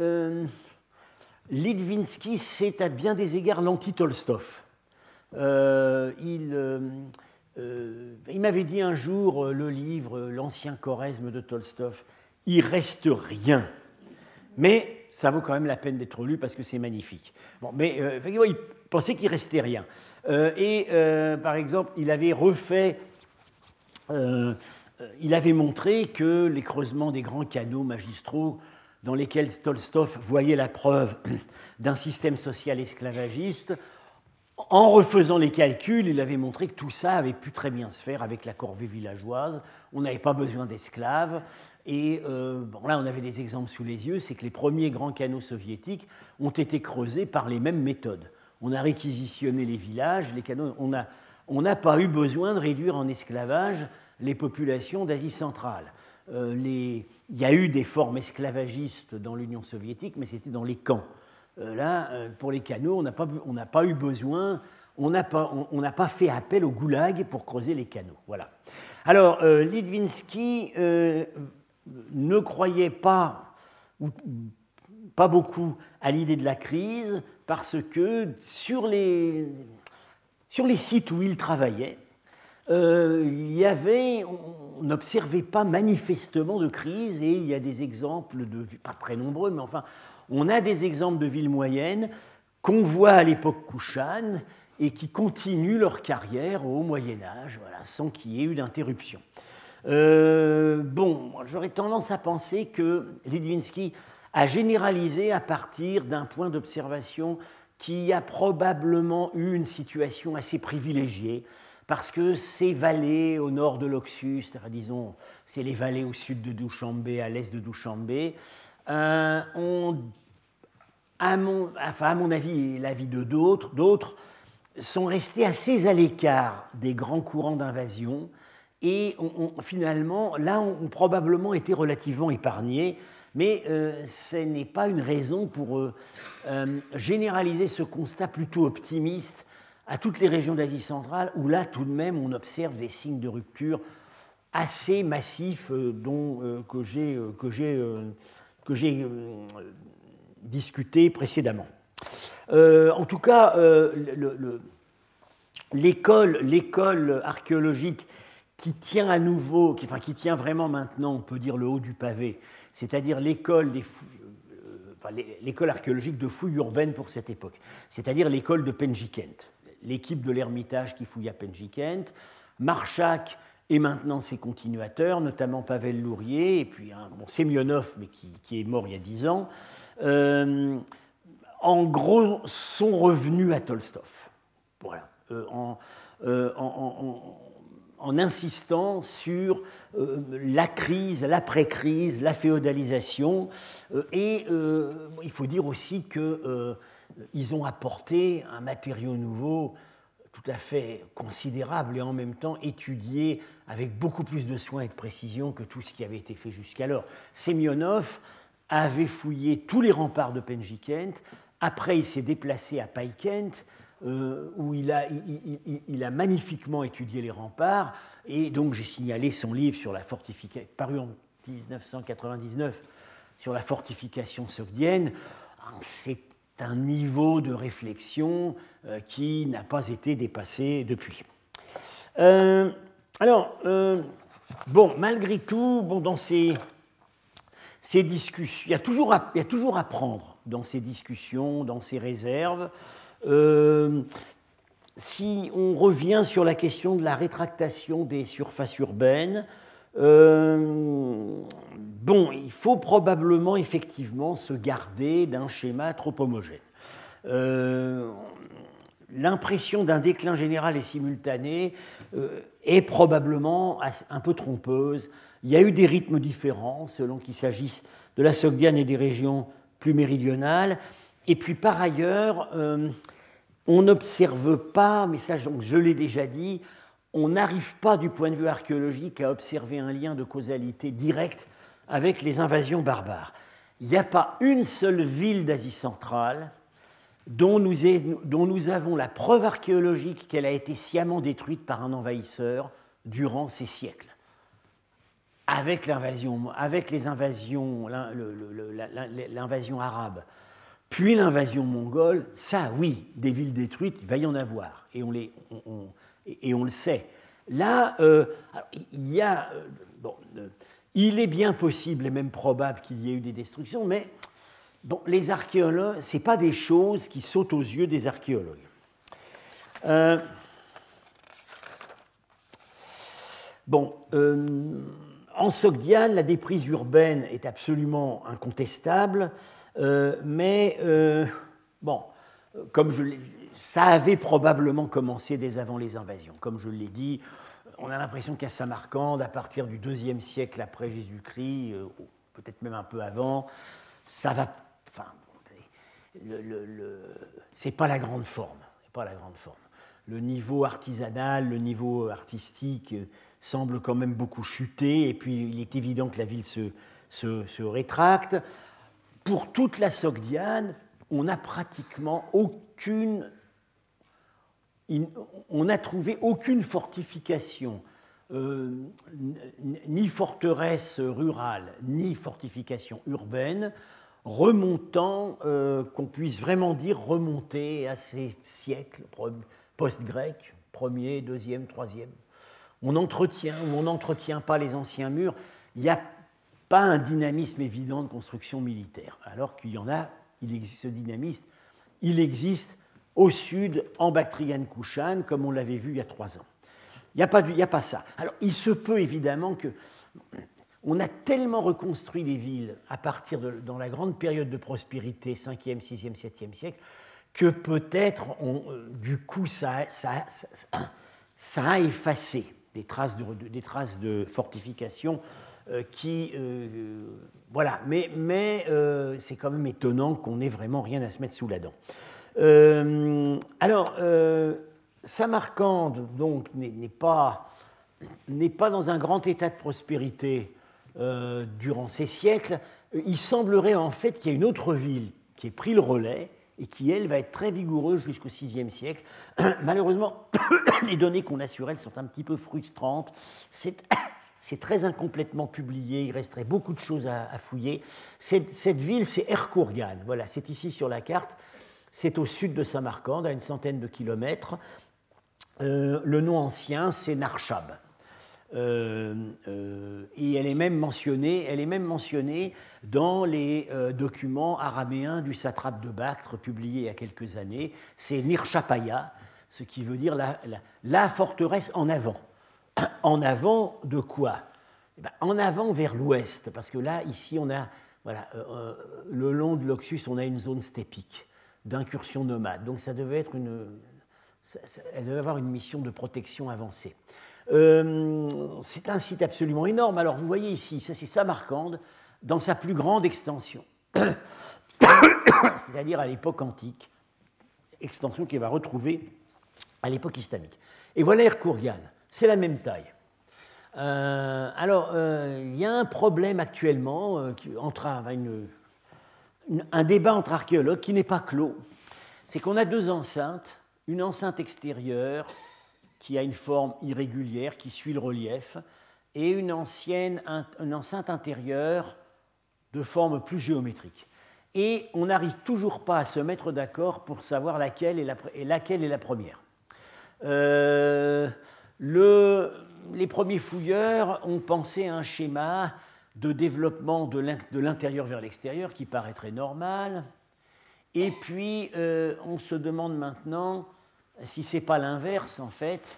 Litvinsky c'est à bien des égards l'anti-Tolstov. il, il m'avait dit un jour, le livre L'ancien choresme de Tolstov, il reste rien mais ça vaut quand même la peine d'être lu parce que c'est magnifique. Bon, mais euh, il pensait qu'il restait rien. Euh, et euh, par exemple, il avait refait, il avait montré que les creusements des grands canaux magistraux dans lesquels Tolstov voyait la preuve d'un système social esclavagiste, en refaisant les calculs, il avait montré que tout ça avait pu très bien se faire avec la corvée villageoise. On n'avait pas besoin d'esclaves. Et euh, là, on avait des exemples sous les yeux, c'est que les premiers grands canaux soviétiques ont été creusés par les mêmes méthodes. On a réquisitionné les villages, les canaux, on n'a pas eu besoin de réduire en esclavage les populations d'Asie centrale. Euh, il y a eu des formes esclavagistes dans l'Union soviétique, mais c'était dans les camps. Euh, là, pour les canaux, on n'a pas, eu besoin, on n'a pas, fait appel au goulag pour creuser les canaux. Voilà. Alors, Litvinsky ne croyait pas, ou pas beaucoup, à l'idée de la crise, parce que sur les, sites où il travaillait, euh, il y avait, on n'observait pas manifestement de crise, et il y a des exemples, de, pas très nombreux, mais enfin, on a des exemples de villes moyennes qu'on voit à l'époque Kushan et qui continuent leur carrière au Moyen Âge, voilà, sans qu'il y ait eu d'interruption. Euh, bon, j'aurais tendance à penser que Litvinsky a généralisé à partir d'un point d'observation qui a probablement eu une situation assez privilégiée, parce que ces vallées au nord de l'Oxus, disons, c'est les vallées au sud de Douchambé, à l'est de Douchambé, euh, ont, à mon, avis et l'avis de d'autres, d'autres, sont restés assez à l'écart des grands courants d'invasion. Et finalement, là, on, probablement été relativement épargnés, mais euh, ce n'est pas une raison pour euh, généraliser ce constat plutôt optimiste à toutes les régions d'Asie centrale, où là, tout de même, on observe des signes de rupture assez massifs dont, que j'ai discuté précédemment. en tout cas, l'école archéologique qui tient à nouveau, qui, enfin, qui tient vraiment maintenant, on peut dire, le haut du pavé, c'est-à-dire l'école euh, l'école archéologique de fouilles urbaines pour cette époque, c'est-à-dire l'école de Penjikent, l'équipe de l'Ermitage qui fouille à Penjikent, Marchak et maintenant ses continuateurs, notamment Pavel Lourier, et puis un Semyonov, mais qui, est mort il y a dix ans, euh, en gros sont revenus à Tolstov. Voilà. Euh, en, en, insistant sur euh, la crise, l'après-crise, la féodalisation. Euh, et euh, il faut dire aussi qu'ils ont apporté un matériau nouveau tout à fait considérable et en même temps étudié avec beaucoup plus de soin et de précision que tout ce qui avait été fait jusqu'alors. Semyonov avait fouillé tous les remparts de Penjikent, après il s'est déplacé à Paikent, euh, où il a, magnifiquement étudié les remparts, et donc j'ai signalé son livre sur la fortification, paru en 1999, sur la fortification sogdienne. C'est un niveau de réflexion euh, qui n'a pas été dépassé depuis. Euh, alors, bon, malgré tout, bon, dans ces, discussions, il y, a toujours à prendre dans ces discussions, dans ces réserves. Euh, si on revient sur la question de la rétractation des surfaces urbaines, bon, il faut probablement effectivement se garder d'un schéma trop homogène. L'impression d'un déclin général et simultané est probablement un peu trompeuse. Il y a eu des rythmes différents selon qu'il s'agisse de la Sogdiane et des régions plus méridionales. Et puis par ailleurs, euh, on n'observe pas, mais ça je l'ai déjà dit, on n'arrive pas du point de vue archéologique à observer un lien de causalité direct avec les invasions barbares. Il n'y a pas une seule ville d'Asie centrale dont nous, avons la preuve archéologique qu'elle a été sciemment détruite par un envahisseur durant ces siècles avec l'invasion, avec les invasions, l'invasion arabe, puis l'invasion mongole, ça, oui, des villes détruites, il va y en avoir, et on, le sait. Là, euh, euh, euh, il est bien possible et même probable qu'il y ait eu des destructions, mais bon, les archéologues, ce pas des choses qui sautent aux yeux des archéologues. bon, en Sogdiane, la déprise urbaine est absolument incontestable, euh, mais euh, bon, comme je ça avait probablement commencé dès avant les invasions. Comme je l'ai dit, on a l'impression qu'à Samarcande, à partir du deuxième siècle après Jésus-Christ, euh, peut-être même un peu avant, ça va. Enfin, le, c'est pas la grande forme. Pas la grande forme. Le niveau artisanal, le niveau artistique semble quand même beaucoup chuter, et puis il est évident que la ville se, se, rétracte. Pour toute la Sogdiane, on n'a pratiquement aucune. On n'a trouvé aucune fortification, euh, ni forteresse rurale, ni fortification urbaine, remontant, euh, qu'on puisse vraiment dire remonter à ces siècles post-grecs, premier, deuxième, troisième on entretient ou on n'entretient pas les anciens murs, il n'y a pas un dynamisme évident de construction militaire. Alors qu'il y en a, il existe ce dynamisme, il existe au sud, en Bactriane-Kushan, comme on l'avait vu il y a trois ans. Il n'y a, a pas ça. Alors, il se peut évidemment que on a tellement reconstruit les villes à partir de dans la grande période de prospérité, 5e, 6e, 7e siècle, que peut-être, euh, du coup, ça, ça, ça, a effacé des traces de, des traces de fortification euh, qui. Euh, voilà, mais, c'est quand même étonnant qu'on n'ait vraiment rien à se mettre sous la dent. alors, Samarcande, donc, n'est pas, pas dans un grand état de prospérité durant ces siècles. Il semblerait en fait qu'il y ait une autre ville qui ait pris le relais et qui, elle, va être très vigoureuse jusqu'au VIe siècle. Malheureusement, les données qu'on a sur elle sont un petit peu frustrantes. C'est très incomplètement publié, il resterait beaucoup de choses à, fouiller. Cette, ville, c'est Erkourgan. Voilà, c'est ici sur la carte. C'est au sud de Samarcande, à une centaine de kilomètres. Euh, le nom ancien, c'est Narshab. Euh, euh, et elle est même mentionnée, elle est même mentionnée dans les euh, documents araméens du satrape de Bactre publiés il y a quelques années. C'est Nirchapaya, ce qui veut dire la, forteresse en avant. En avant de quoi? Eh ben, En avant vers l'ouest, parce que là, ici, on a, voilà, le long de l'Oxus, on a une zone stépique d'incursion nomade. Donc ça devait être une, elle devait avoir une mission de protection avancée. Euh, c'est un site absolument énorme. Alors vous voyez ici, ça c'est Samarcande dans sa plus grande extension, c'est-à-dire à, l'époque antique, extension qu'il va retrouver à l'époque islamique. Et voilà Erkourgan, c'est la même taille. Euh, alors, euh, il y a un problème actuellement entre un débat entre archéologues qui n'est pas clos. C'est qu'on a deux enceintes, une enceinte extérieure qui a une forme irrégulière, qui suit le relief, et une, ancienne, une enceinte intérieure de forme plus géométrique. Et on n'arrive toujours pas à se mettre d'accord pour savoir laquelle est la, laquelle est la première. Euh, le, les premiers fouilleurs ont pensé à un schéma de développement de l'intérieur vers l'extérieur qui paraîtrait normal. Et puis, euh, on se demande maintenant si ce n'est pas l'inverse, en fait,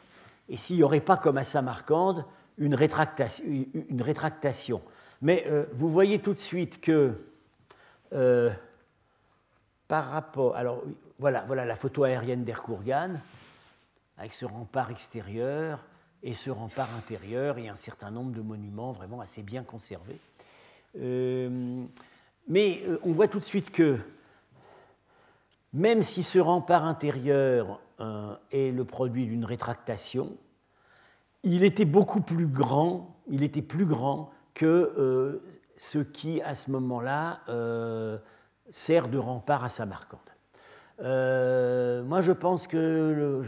et s'il n'y aurait pas, comme à Samarcande, une, rétractation. Mais vous voyez tout de suite que par rapport. Alors, voilà, voilà la photo aérienne d'Erkourgan, avec ce rempart extérieur et ce rempart intérieur et un certain nombre de monuments vraiment assez bien conservés. Euh, mais euh, on voit tout de suite que même si ce rempart intérieur euh, est le produit d'une rétractation, il était beaucoup plus grand, il était plus grand que ce qui, à ce moment-là, sert de rempart à Samarcande. Euh, moi, je pense que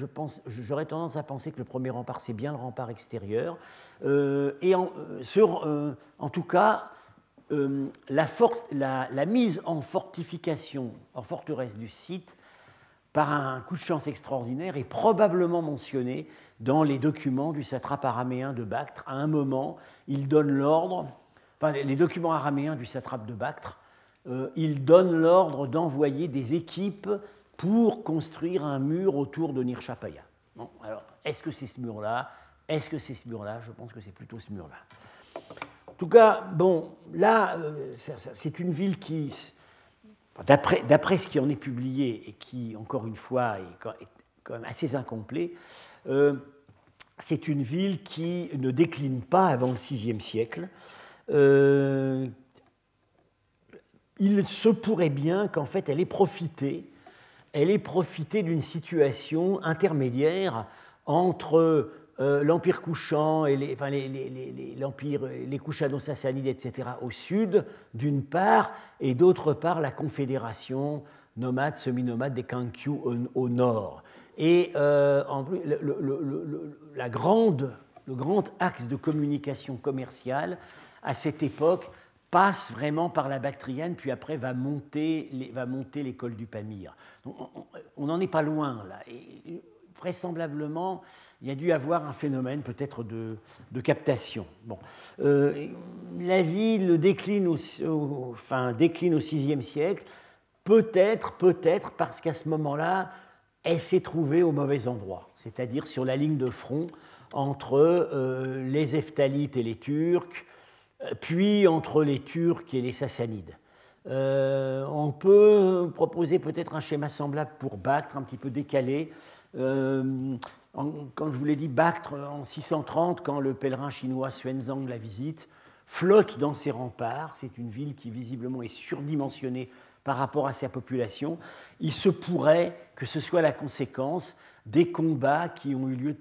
j'aurais tendance à penser que le premier rempart, c'est bien le rempart extérieur. Euh, et euh, en tout cas, la, la, mise en fortification, en forteresse du site, par un coup de chance extraordinaire, est probablement mentionnée dans les documents du satrape araméen de Bactre. À un moment, il donne l'ordre, enfin, les documents araméens du satrape de Bactre euh, il donne l'ordre d'envoyer des équipes pour construire un mur autour de Nirchapaya. Bon, alors, est-ce que c'est ce mur-là? Est-ce que c'est ce mur-là? Je pense que c'est plutôt ce mur-là. En tout cas, bon, là, euh, c'est une ville qui, d'après ce qui en est publié et qui, encore une fois, est quand même assez incomplet, euh, c'est une ville qui ne décline pas avant le VIe siècle, il se pourrait bien qu'en fait elle ait profité, elle ait profité d'une situation intermédiaire entre euh, l'Empire couchant et les, enfin, les, les, l'Empire, les Kushano-Sassanides, etc., au sud, d'une part, et d'autre part, la confédération nomade, semi-nomade des Kankyu au, nord. Et euh, en plus, le, la grande, le grand axe de communication commerciale à cette époque passe vraiment par la Bactriane, puis après va monter, va monter l'école du Pamir. on n'en est pas loin là. Vraisemblablement, il y a dû avoir un phénomène peut-être de, captation. Bon. Euh, la ville décline au, au VIe siècle, peut-être, peut-être parce qu'à ce moment-là, elle s'est trouvée au mauvais endroit, c'est-à-dire sur la ligne de front entre euh, les Eftalites et les Turcs, puis entre les Turcs et les Sassanides. Euh, on peut proposer peut-être un schéma semblable pour Bactre, un petit peu décalé. Euh, quand je vous l'ai dit, Bactre, en 630, quand le pèlerin chinois Xuanzang la visite, flotte dans ses remparts. C'est une ville qui visiblement est surdimensionnée par rapport à sa population. Il se pourrait que ce soit la conséquence des combats qui ont eu lieu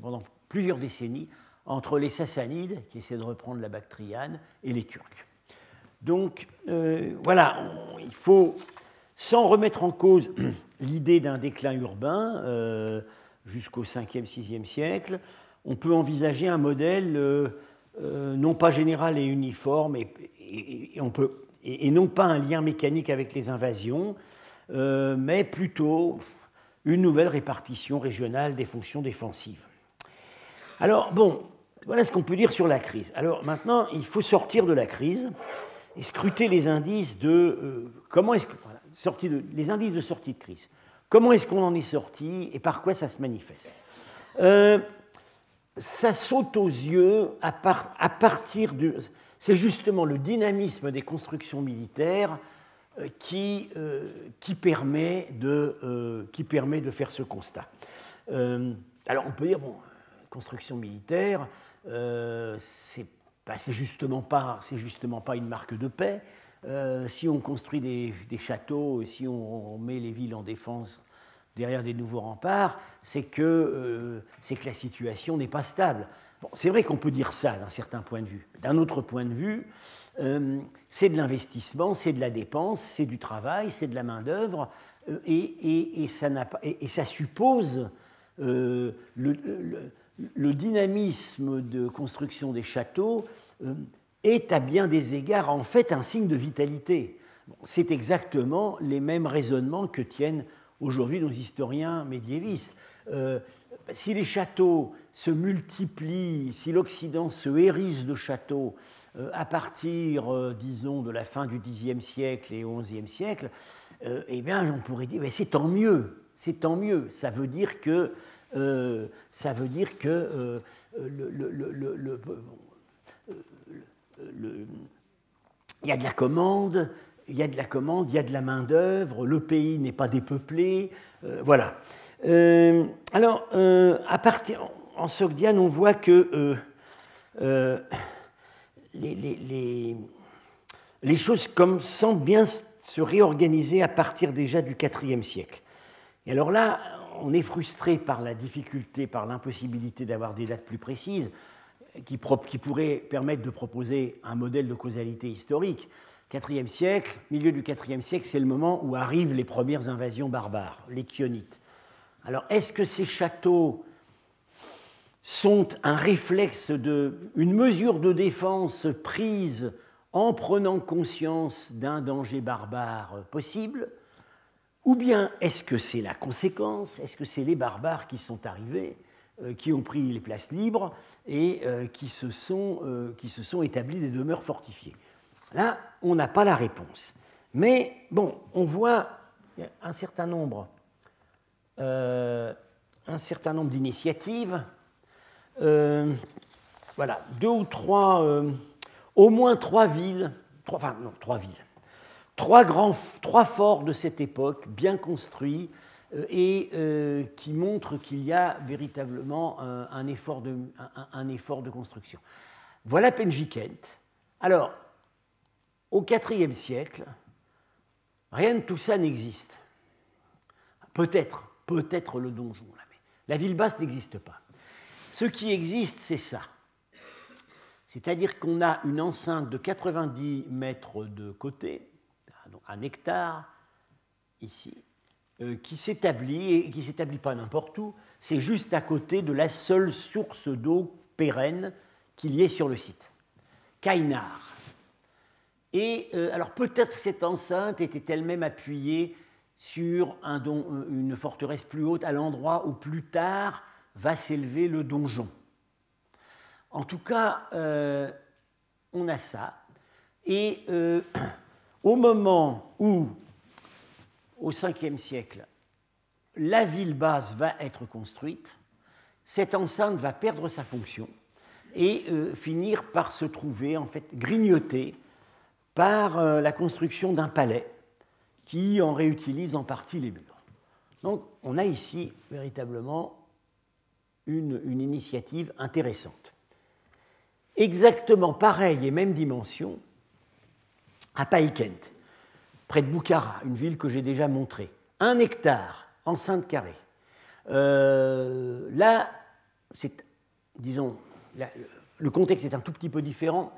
pendant plusieurs décennies entre les Sassanides, qui essaient de reprendre la Bactriane, et les Turcs. Donc euh, voilà, il faut, sans remettre en cause l'idée d'un déclin urbain euh, jusqu'au 5e, 6e siècle, on peut envisager un modèle euh, non pas général et uniforme, et, non pas un lien mécanique avec les invasions, mais plutôt une nouvelle répartition régionale des fonctions défensives. Alors, bon, voilà ce qu'on peut dire sur la crise. Alors maintenant, il faut sortir de la crise et scruter les indices de euh, comment est-ce que les indices de sortie de crise. Comment est-ce qu'on en est sorti et par quoi ça se manifeste euh, Ça saute aux yeux à, partir de. C'est justement le dynamisme des constructions militaires euh, qui, qui, permet de, qui permet de faire ce constat. alors on peut dire, bon, construction militaire, euh, c'est justement, justement pas une marque de paix. Euh, si on construit des, châteaux, si on, met les villes en défense derrière des nouveaux remparts, c'est que, euh, que la situation n'est pas stable. Bon, c'est vrai qu'on peut dire ça d'un certain point de vue. D'un autre point de vue, c'est de l'investissement, c'est de la dépense, c'est du travail, c'est de la main-d'œuvre, et, et, ça suppose le, dynamisme de construction des châteaux euh, est à bien des égards en fait un signe de vitalité. C'est exactement les mêmes raisonnements que tiennent aujourd'hui nos historiens médiévistes. Euh, si les châteaux se multiplient, si l'Occident se hérisse de châteaux euh, à partir, disons, de la fin du Xe siècle et XIe siècle, eh bien, on pourrait dire, c'est tant mieux, c'est tant mieux. Ça veut dire que ça veut dire que le, il y a de la commande, il y a de la commande, il y a de la main-d'œuvre, le pays n'est pas dépeuplé, voilà. alors, à partir, en Sogdiane, on voit que les, les, choses comme semblent bien se réorganiser à partir déjà du IVe siècle. Et alors là, on est frustré par la difficulté, par l'impossibilité d'avoir des dates plus précises qui, pourraient permettre de proposer un modèle de causalité historique. IVe siècle, milieu du IVe siècle, c'est le moment où arrivent les premières invasions barbares, les Chionites. Alors, est-ce que ces châteaux sont un réflexe de, une mesure de défense prise en prenant conscience d'un danger barbare possible, ou bien est-ce que c'est la conséquence, est-ce que c'est les barbares qui sont arrivés, qui ont pris les places libres et euh, qui, se sont, euh, qui se sont établis des demeures fortifiées. Là, on n'a pas la réponse. Mais bon, on voit un certain nombre, nombre d'initiatives. Euh, voilà, deux ou trois, euh, au moins trois villes, trois, enfin non, trois villes, trois, grands, trois forts de cette époque, bien construits, euh, et qui montrent qu'il y a véritablement un, effort de, un, effort de, construction. Voilà Penjikent. Alors, au IVe siècle, rien de tout ça n'existe. Peut-être, peut-être le donjon, la ville basse n'existe pas. Ce qui existe, c'est ça. C'est-à-dire qu'on a une enceinte de 90 mètres de côté, un hectare, ici, euh, qui s'établit, et qui s'établit pas n'importe où, c'est juste à côté de la seule source d'eau pérenne qu'il y ait sur le site, Kainar. Et euh, alors peut-être cette enceinte était elle-même appuyée sur euh, une forteresse plus haute à l'endroit où plus tard va s'élever le donjon. En tout cas, euh, on a ça. Et euh, au moment où, au 5e siècle, la ville basse va être construite, cette enceinte va perdre sa fonction et euh, finir par se trouver en fait grignotée par la construction d'un palais qui en réutilise en partie les murs. Donc on a ici véritablement une, initiative intéressante. Exactement pareil et même dimension à Païkent, près de Boukhara, une ville que j'ai déjà montrée. Un hectare, enceinte carrée. Euh, là, c'est, disons, le contexte est un tout petit peu différent.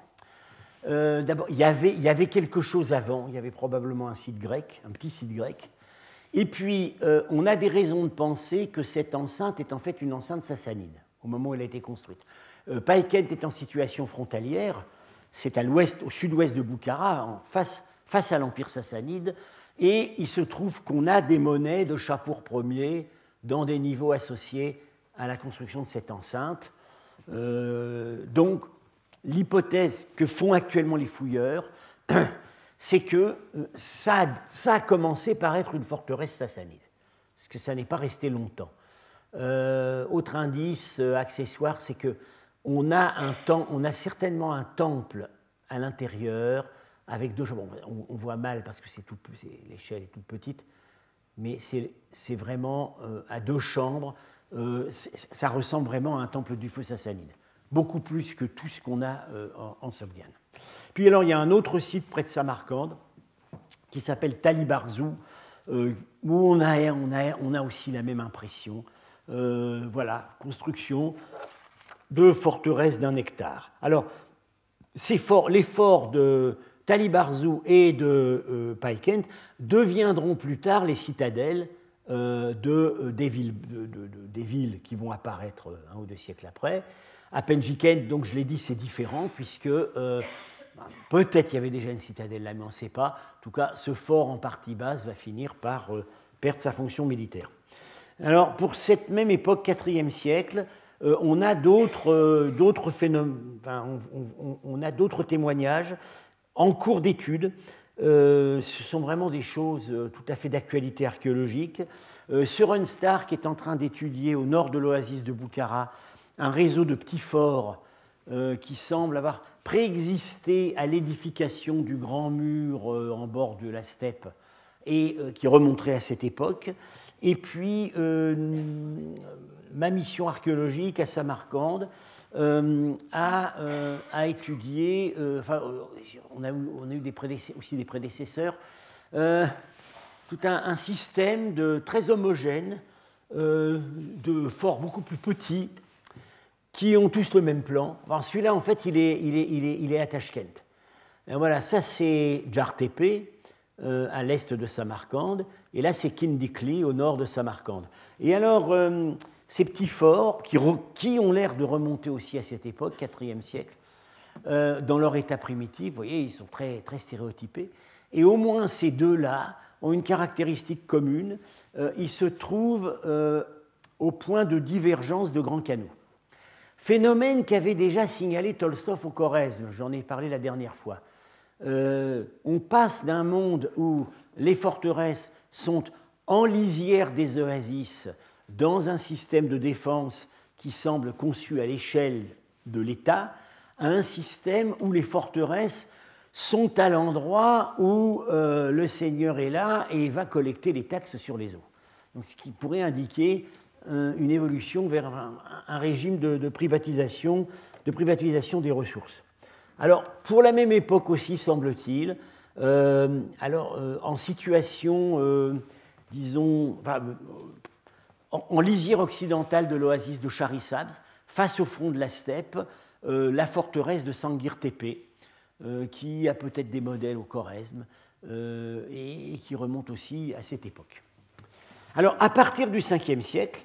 Euh, d'abord, il y, avait, quelque chose avant, il y avait probablement un site grec, un petit site grec, et puis, euh, on a des raisons de penser que cette enceinte est en fait une enceinte sassanide, au moment où elle a été construite. Euh, Païkent est en situation frontalière, c'est à l'ouest, au sud-ouest de Boukhara, face, face à l'Empire sassanide, et il se trouve qu'on a des monnaies de Chapour Ier dans des niveaux associés à la construction de cette enceinte. Euh, donc, l'hypothèse que font actuellement les fouilleurs, c'est que euh, ça, a commencé par être une forteresse sassanide, parce que ça n'est pas resté longtemps. Euh, autre indice accessoire, c'est que on a, on a certainement un temple à l'intérieur avec deux chambres. On, voit mal parce que c'est l'échelle est toute petite, mais c'est vraiment à deux chambres. ça ressemble vraiment à un temple du feu sassanide, beaucoup plus que tout ce qu'on a en, en puis alors, il y a un autre site près de Samarcande qui s'appelle Talibarzou, euh, où on a, on, a, on a, aussi la même impression. Euh, voilà, construction de forteresse d'un hectare. Alors, les forts de Talibarzou et de euh, Paikent deviendront plus tard les citadelles de, des, villes, des, villes, qui vont apparaître un ou deux siècles après. À Penjikent, donc je l'ai dit, c'est différent, puisque Peut-être il y avait déjà une citadelle là, mais on ne sait pas. En tout cas, ce fort en partie basse va finir par euh, perdre sa fonction militaire. Alors, pour cette même époque, 4e siècle, euh, on a d'autres euh, phénomènes, on, a d'autres témoignages en cours d'étude. ce sont vraiment des choses tout à fait d'actualité archéologique. Søren Stark est en train d'étudier au nord de l'oasis de Bukhara un réseau de petits forts qui semble avoir préexisté à l'édification du grand mur en bord de la steppe et qui remonterait à cette époque. Et puis, ma mission archéologique à Samarcande euh, a, euh, euh, enfin, on a, on a eu aussi des prédécesseurs, tout un, système de, très homogène de forts beaucoup plus petits qui ont tous le même plan. Celui-là, en fait, il est à Tashkent. Et voilà, ça c'est Jartepe, à l'est de Samarcande, et là c'est Kindikli, au nord de Samarcande. Et alors, ces petits forts qui, ont l'air de remonter aussi à cette époque, 4e siècle, euh, dans leur état primitif, vous voyez, ils sont très, très stéréotypés. Et au moins ces deux-là ont une caractéristique commune, euh, ils se trouvent euh, au point de divergence de grands canaux. Phénomène qu'avait déjà signalé Tolstov au Khorezm, j'en ai parlé la dernière fois. on passe d'un monde où les forteresses sont en lisière des oasis, dans un système de défense qui semble conçu à l'échelle de l'État, à un système où les forteresses sont à l'endroit où euh, le seigneur est là et va collecter les taxes sur les eaux. Donc, ce qui pourrait indiquer euh, une évolution vers un, régime de, privatisation, de privatisation des ressources. Alors, pour la même époque aussi, semble-t-il, euh, alors en situation, disons, en, lisière occidentale de l'oasis de Charisabs, face au front de la steppe, euh, la forteresse de Sangir Tepe, euh, qui a peut-être des modèles au Khorezm euh, et, qui remonte aussi à cette époque. Alors, à partir du 5e siècle,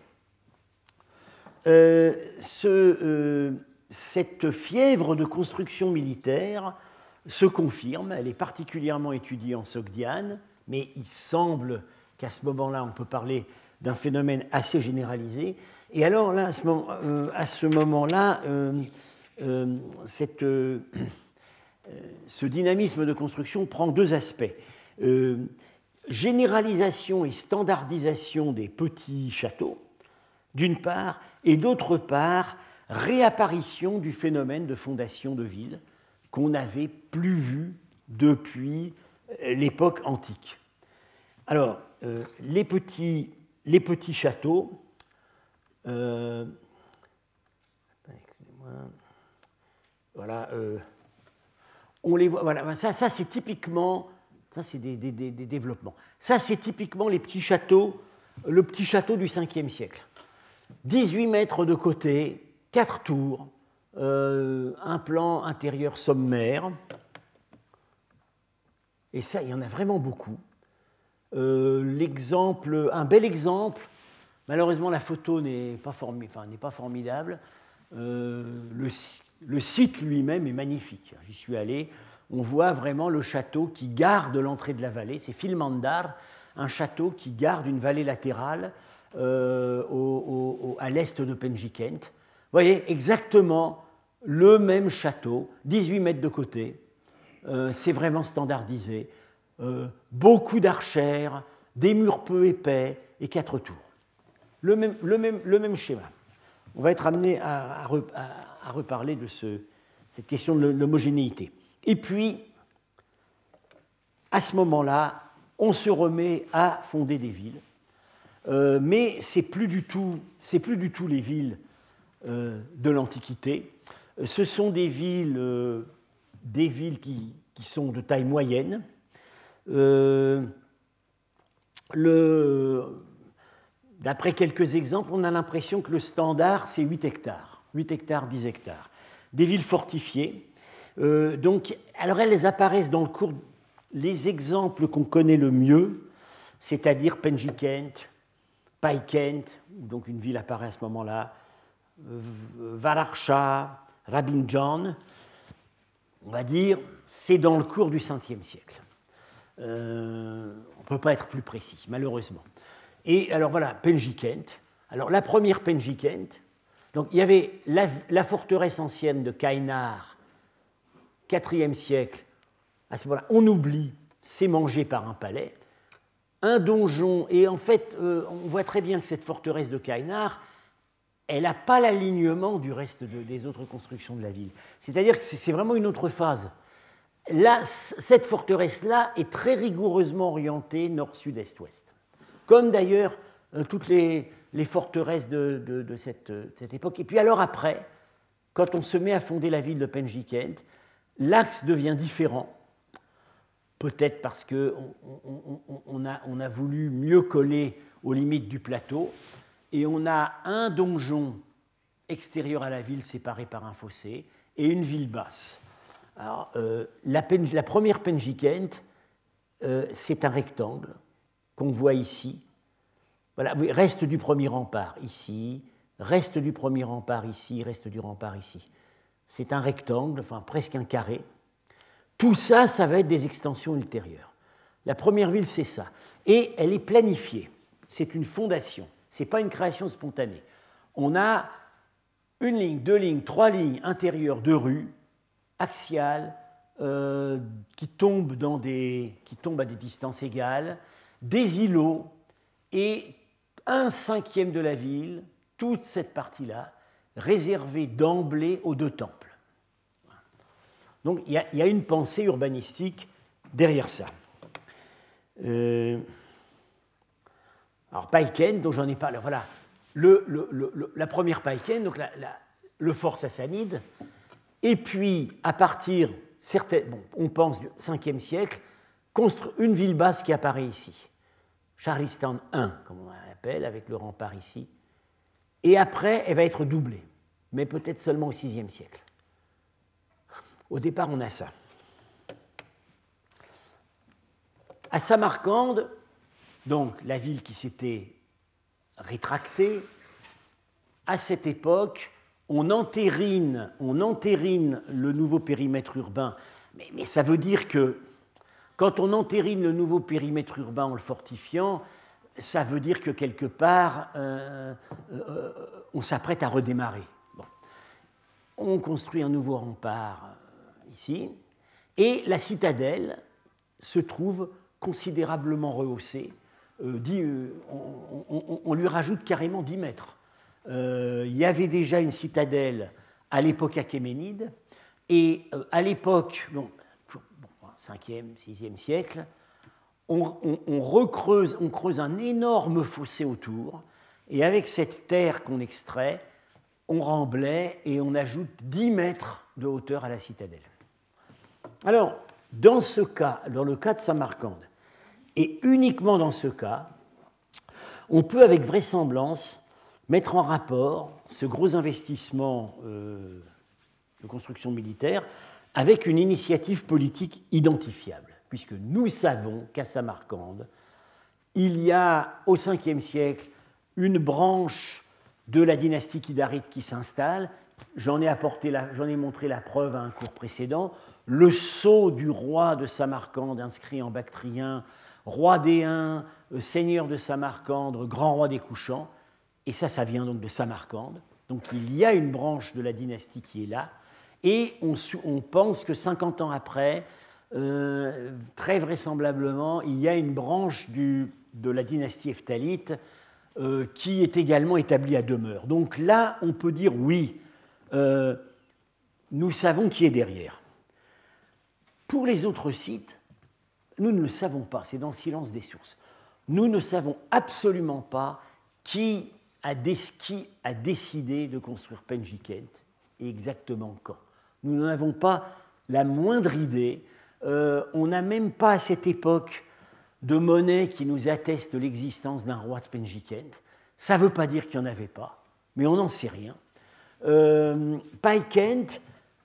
cette fièvre de construction militaire se confirme, elle est particulièrement étudiée en Sogdiane, mais il semble qu'à ce moment-là, on peut parler d'un phénomène assez généralisé. Et alors là, à ce moment-là, euh, euh, euh, ce dynamisme de construction prend deux aspects. généralisation et standardisation des petits châteaux, d'une part, et d'autre part, réapparition du phénomène de fondation de ville qu'on n'avait plus vu depuis l'époque antique. Alors, les petits les petits châteaux. Euh, voilà, euh, on les voit. Voilà, ça, ça c'est typiquement, ça c'est des, développements. Ça c'est typiquement les petits châteaux, le petit château du 5e siècle. 18 mètres de côté, 4 tours, euh, un plan intérieur sommaire. Et ça, il y en a vraiment beaucoup. Euh, l'exemple, un bel exemple, malheureusement la photo n'est pas, pas, formidable, euh, le, site lui-même est magnifique. J'y suis allé, on voit vraiment le château qui garde l'entrée de la vallée, c'est Filmandar, un château qui garde une vallée latérale euh, à l'est de Penjikent. Vous voyez, exactement le même château, 18 mètres de côté, c'est vraiment standardisé. Euh, beaucoup d'archères, des murs peu épais et quatre tours. Le même, schéma. On va être amené à, reparler de ce, cette question de l'homogénéité. Et puis, à ce moment-là, on se remet à fonder des villes. Euh, mais ce n'est plus, du tout, les villes euh, de l'Antiquité. Ce sont des villes, qui, sont de taille moyenne, euh, d'après quelques exemples, on a l'impression que le standard, c'est 8 hectares. 8 hectares, 10 hectares. Des villes fortifiées. Euh, donc, alors elles apparaissent dans le cours les exemples qu'on connaît le mieux, c'est-à-dire Penjikent, Paikent, donc une ville apparaît à ce moment-là, Vararsha, Rabinjan, on va dire, c'est dans le cours du 5e siècle. Euh, on ne peut pas être plus précis, malheureusement. Et alors voilà, Penjikent. Alors la première Penjikent, donc il y avait la, forteresse ancienne de Kainar, 4e siècle. À ce moment-là, on oublie c'est mangé par un palais. Un donjon, et en fait, euh, on voit très bien que cette forteresse de Kainar, elle n'a pas l'alignement du reste des autres constructions de la ville. C'est-à-dire que c'est vraiment une autre phase. Là, cette forteresse-là est très rigoureusement orientée nord-sud-est-ouest. Comme d'ailleurs euh, toutes les, forteresses de, cette, cette, époque. Et puis alors après, quand on se met à fonder la ville de Penjikent, l'axe devient différent. Peut-être parce qu'on on a voulu mieux coller aux limites du plateau et on a un donjon extérieur à la ville séparé par un fossé et une ville basse. Alors, euh, la, première Penjikent, euh, c'est un rectangle qu'on voit ici. Voilà, reste du premier rempart ici, reste du premier rempart ici, reste du rempart ici. C'est un rectangle, enfin presque un carré. Tout ça, ça va être des extensions ultérieures. La première ville, c'est ça. Et elle est planifiée. C'est une fondation. Ce n'est pas une création spontanée. On a une ligne, deux lignes, trois lignes intérieures de rues, axiales, euh, qui, tombent à des distances égales, des îlots et un cinquième de la ville, toute cette partie-là, réservée d'emblée aux deux temples. Donc il y, a une pensée urbanistique derrière ça. Euh, alors, Paiken, dont j'en ai parlé, voilà, la première Paiken, donc le fort sassanide, et puis à partir, on pense du 5e siècle, construire une ville basse qui apparaît ici, Charlistan I, comme on l'appelle, avec le rempart ici, et après, elle va être doublée, mais peut-être seulement au 6e siècle. Au départ, on a ça. À Samarcande, donc la ville qui s'était rétractée, à cette époque, on entérine, on le nouveau périmètre urbain. Mais, ça veut dire que quand on entérine le nouveau périmètre urbain en le fortifiant, ça veut dire que quelque part, euh, euh, on s'apprête à redémarrer. On construit un nouveau rempart euh, ici, et la citadelle se trouve considérablement rehaussée euh, on, lui rajoute carrément 10 mètres. Euh, il y avait déjà une citadelle à l'époque achéménide, et à l'époque, bon, 5e, 6e siècle, on, recreuse, on creuse un énorme fossé autour, et avec cette terre qu'on extrait, on remblait et on ajoute 10 mètres de hauteur à la citadelle. Alors, dans ce cas, dans le cas de Samarcande, et uniquement dans ce cas, on peut avec vraisemblance mettre en rapport ce gros investissement euh, de construction militaire avec une initiative politique identifiable, puisque nous savons qu'à Samarcande, il y a au Ve siècle une branche de la dynastie kidarite qui s'installe. J'en ai, montré la preuve à un cours précédent. Le sceau du roi de Samarcande inscrit en bactrien roi des Huns, euh, seigneur de Samarcande, grand roi des couchants. Et ça, ça vient donc de Samarcande. Donc il y a une branche de la dynastie qui est là. Et on, pense que 50 ans après, euh, très vraisemblablement, il y a une branche de la dynastie Ephthalite euh, qui est également établie à demeure. Donc là, on peut dire oui, nous savons qui est derrière. Pour les autres sites, nous ne le savons pas, c'est dans le silence des sources. Nous ne savons absolument pas qui a, décidé de construire Penjikent et exactement quand. Nous n'en avons pas la moindre idée. Euh, on n'a même pas à cette époque de monnaie qui nous atteste l'existence d'un roi de Penjikent. Ça ne veut pas dire qu'il n'y en avait pas, mais on n'en sait rien. Euh, Paikent,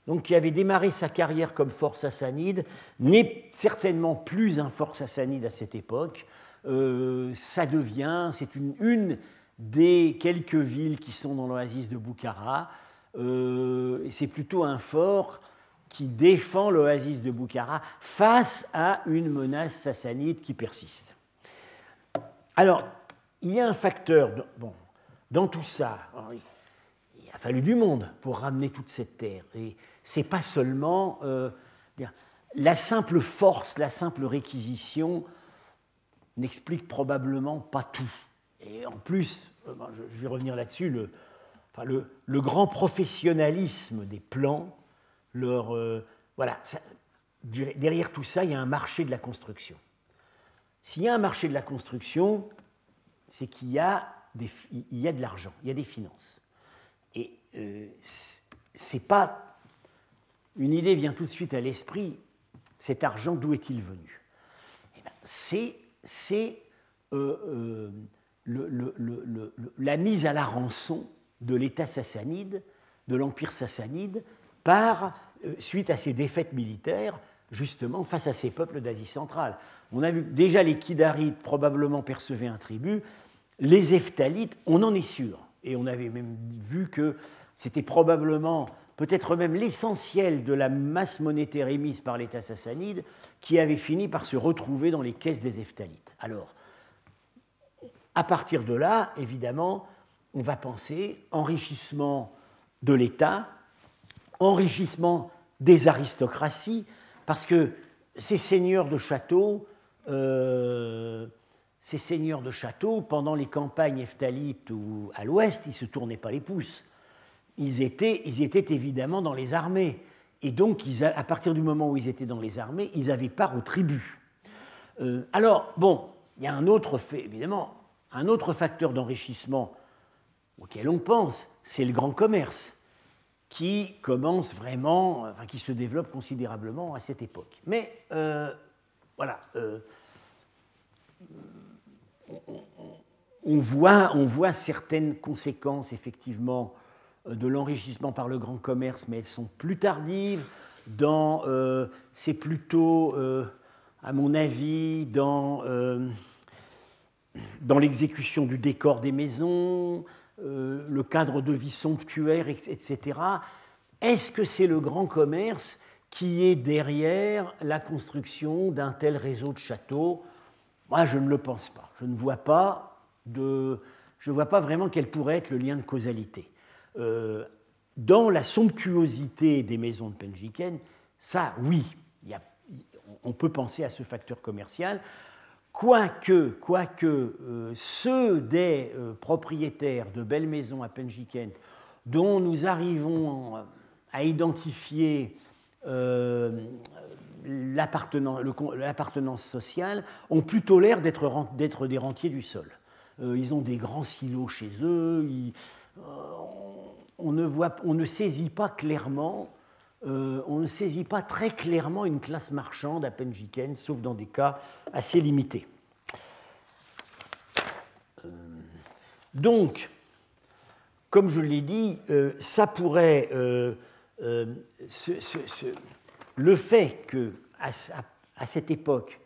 donc qui avait démarré sa carrière comme force sassanide, n'est certainement plus un force sassanide à cette époque. Euh, ça devient, c'est une, des quelques villes qui sont dans l'oasis de Boukhara, euh, c'est plutôt un fort qui défend l'oasis de Boukhara face à une menace sassanide qui persiste. Alors, il y a un facteur bon, dans tout ça. il a fallu du monde pour ramener toute cette terre. Et c'est pas seulement. Euh, la simple force, la simple réquisition n'explique probablement pas tout. Et en plus, euh, je vais revenir là-dessus, le, grand professionnalisme des plans, leur, euh, voilà, derrière tout ça, il y a un marché de la construction. S'il y a un marché de la construction, c'est qu'il y, a il y a de l'argent, il y a des finances. Et euh, c'est pas. Une idée vient tout de suite à l'esprit cet argent, d'où est-il venu? Eh ben, C'est euh, euh, la mise à la rançon de l'État sassanide, de l'Empire sassanide, par, suite à ses défaites militaires, justement face à ces peuples d'Asie centrale. On a vu déjà les Kidarites probablement percevaient un tribut, les Eftalites, on en est sûr, et on avait même vu que c'était probablement, peut-être même l'essentiel de la masse monétaire émise par l'État sassanide qui avait fini par se retrouver dans les caisses des Eftalites. Alors, à partir de là, évidemment, on va penser enrichissement de l'État, enrichissement des aristocraties, parce que ces seigneurs de châteaux, euh, ces seigneurs de châteaux, pendant les campagnes eftalites ou à l'ouest, ils ne se tournaient pas les pouces. Ils étaient, ils étaient évidemment dans les armées. Et donc, à partir du moment où ils étaient dans les armées, ils avaient part aux tribus. Euh, alors, bon, il y a un autre fait, évidemment, un autre facteur d'enrichissement auquel on pense, c'est le grand commerce qui commence vraiment, enfin, qui se développe considérablement à cette époque. Mais euh, voilà, euh, on, voit, on voit certaines conséquences effectivement de l'enrichissement par le grand commerce, mais elles sont plus tardives. Dans, euh, c'est plutôt, à mon avis, dans, dans l'exécution du décor des maisons, euh, le cadre de vie somptuaire, etc. Est-ce que c'est le grand commerce qui est derrière la construction d'un tel réseau de châteaux? Moi, je ne le pense pas. Je ne vois pas, de, je vois pas vraiment quel pourrait être le lien de causalité. Euh, dans la somptuosité des maisons de Penjiken, ça, oui, on peut penser à ce facteur commercial quoique, quoique euh, ceux des euh, propriétaires de belles maisons à Penjiken dont nous arrivons à identifier euh, l'appartenance sociale ont plutôt l'air d'être des rentiers du sol. ils ont des grands silos chez eux, on ne saisit pas clairement euh, on ne saisit pas très clairement une classe marchande à Penjiken, sauf dans des cas assez limités. Euh, donc, comme je l'ai dit, euh, ça pourrait. le fait que, à, cette époque,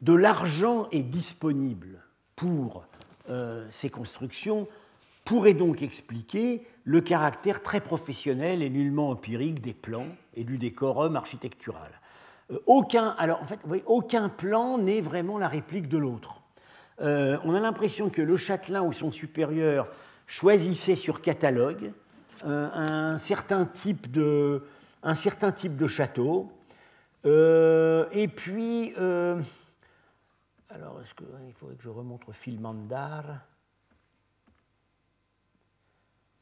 de l'argent est disponible pour ces constructions pourrait donc expliquer le caractère très professionnel et nullement empirique des plans et du décorum architectural. Euh, aucun, alors en fait, aucun plan n'est vraiment la réplique de l'autre. Euh, on a l'impression que le châtelain ou son supérieur choisissait sur catalogue euh, un, certain type de, un certain type de château. et puis, alors, est-ce qu'il faudrait que je remontre Filmandar?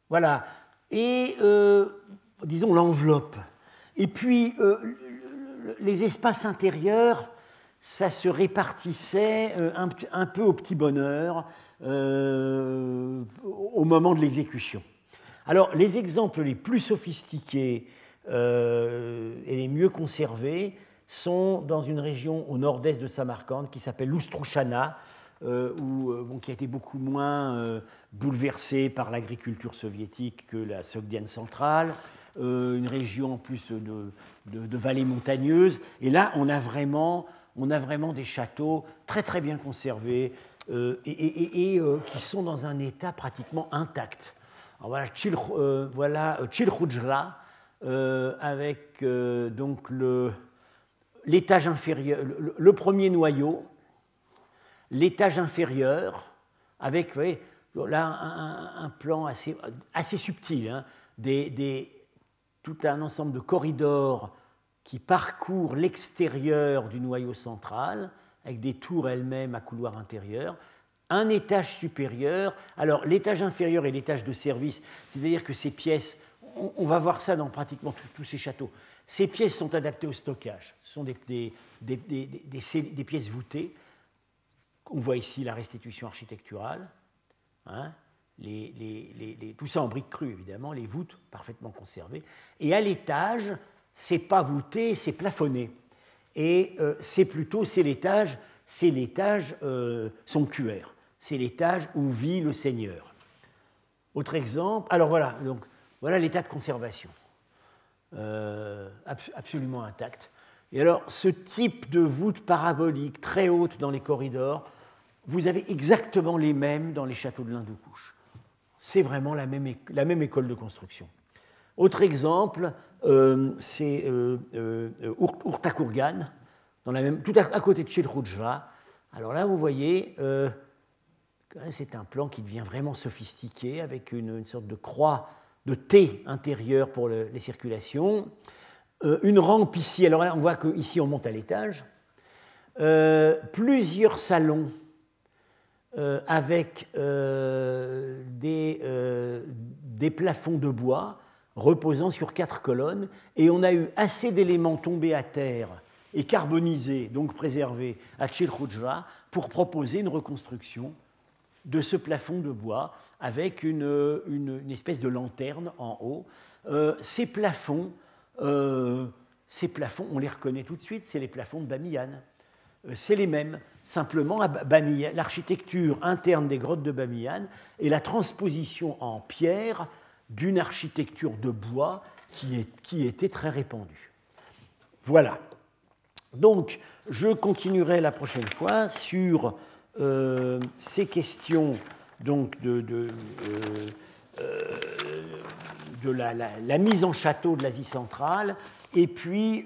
Voilà. Et, euh, disons, l'enveloppe. Et puis, euh, les espaces intérieurs, ça se répartissait euh, un, peu au petit bonheur au moment de l'exécution. Alors, les exemples les plus sophistiqués et les mieux conservés sont dans une région au nord-est de Samarcande qui s'appelle l'Oustrouchana, euh, euh, qui a été beaucoup moins euh, bouleversée par l'agriculture soviétique que la Sogdiane centrale, une région en plus de, de, vallées montagneuses. Et là, on a vraiment, on a vraiment des châteaux très très bien conservés et, qui sont dans un état pratiquement intact. Alors voilà, Chil, voilà avec donc l'étage inférieur, le, premier noyau, l'étage inférieur, avec là un, plan assez, assez subtil, hein, des, tout un ensemble de corridors qui parcourt l'extérieur du noyau central, avec des tours elles-mêmes à couloir intérieur, un étage supérieur. Alors l'étage inférieur est l'étage de service, c'est-à-dire que ces pièces, on, va voir ça dans pratiquement tous ces châteaux, ces pièces sont adaptées au stockage. Ce sont des, des, pièces voûtées. On voit ici la restitution architecturale. Hein, tout ça en briques crues, évidemment, les voûtes parfaitement conservées. Et à l'étage, c'est pas voûté, c'est plafonné. Et euh, c'est plutôt, c'est l'étage, c'est l'étage euh, somptuaire. C'est l'étage où vit le Seigneur. Autre exemple, alors voilà, donc voilà l'état de conservation. Euh, absolument intact. Et alors, ce type de voûte parabolique très haute dans les corridors, vous avez exactement les mêmes dans les châteaux de l'Hindoukouche. C'est vraiment la même, la même, école de construction. Autre exemple, euh, c'est euh, euh Urtakurgan, dans la même, tout à, côté de Chilrujva. Alors là, vous voyez, euh, c'est un plan qui devient vraiment sophistiqué, avec une, sorte de croix de T intérieur pour les circulations. Une rampe ici, alors là on voit qu'ici on monte à l'étage. Plusieurs salons euh, avec des, des, plafonds de bois reposant sur quatre colonnes. Et on a eu assez d'éléments tombés à terre et carbonisés, donc préservés, à Chilhujva pour proposer une reconstruction de ce plafond de bois avec une, une, espèce de lanterne en haut. Euh, ces plafonds, euh, ces plafonds, on les reconnaît tout de suite, c'est les plafonds de Bamiyan. Euh, c'est les mêmes. Simplement, l'architecture interne des grottes de Bamiyan est la transposition en pierre d'une architecture de bois qui, était très répandue. Voilà. Donc, je continuerai la prochaine fois sur euh, ces questions donc de, de, euh, euh, la, mise en château de l'Asie centrale. Et puis,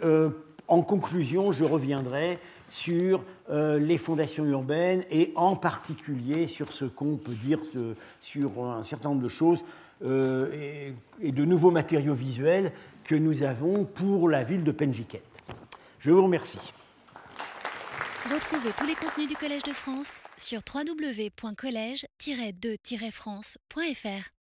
en conclusion, je reviendrai sur les fondations urbaines et en particulier sur ce qu'on peut dire sur un certain nombre de choses et, et, de nouveaux matériaux visuels que nous avons pour la ville de Penjiket. Je vous remercie. Retrouvez tous les contenus du Collège de France sur www.colège-2-france.fr.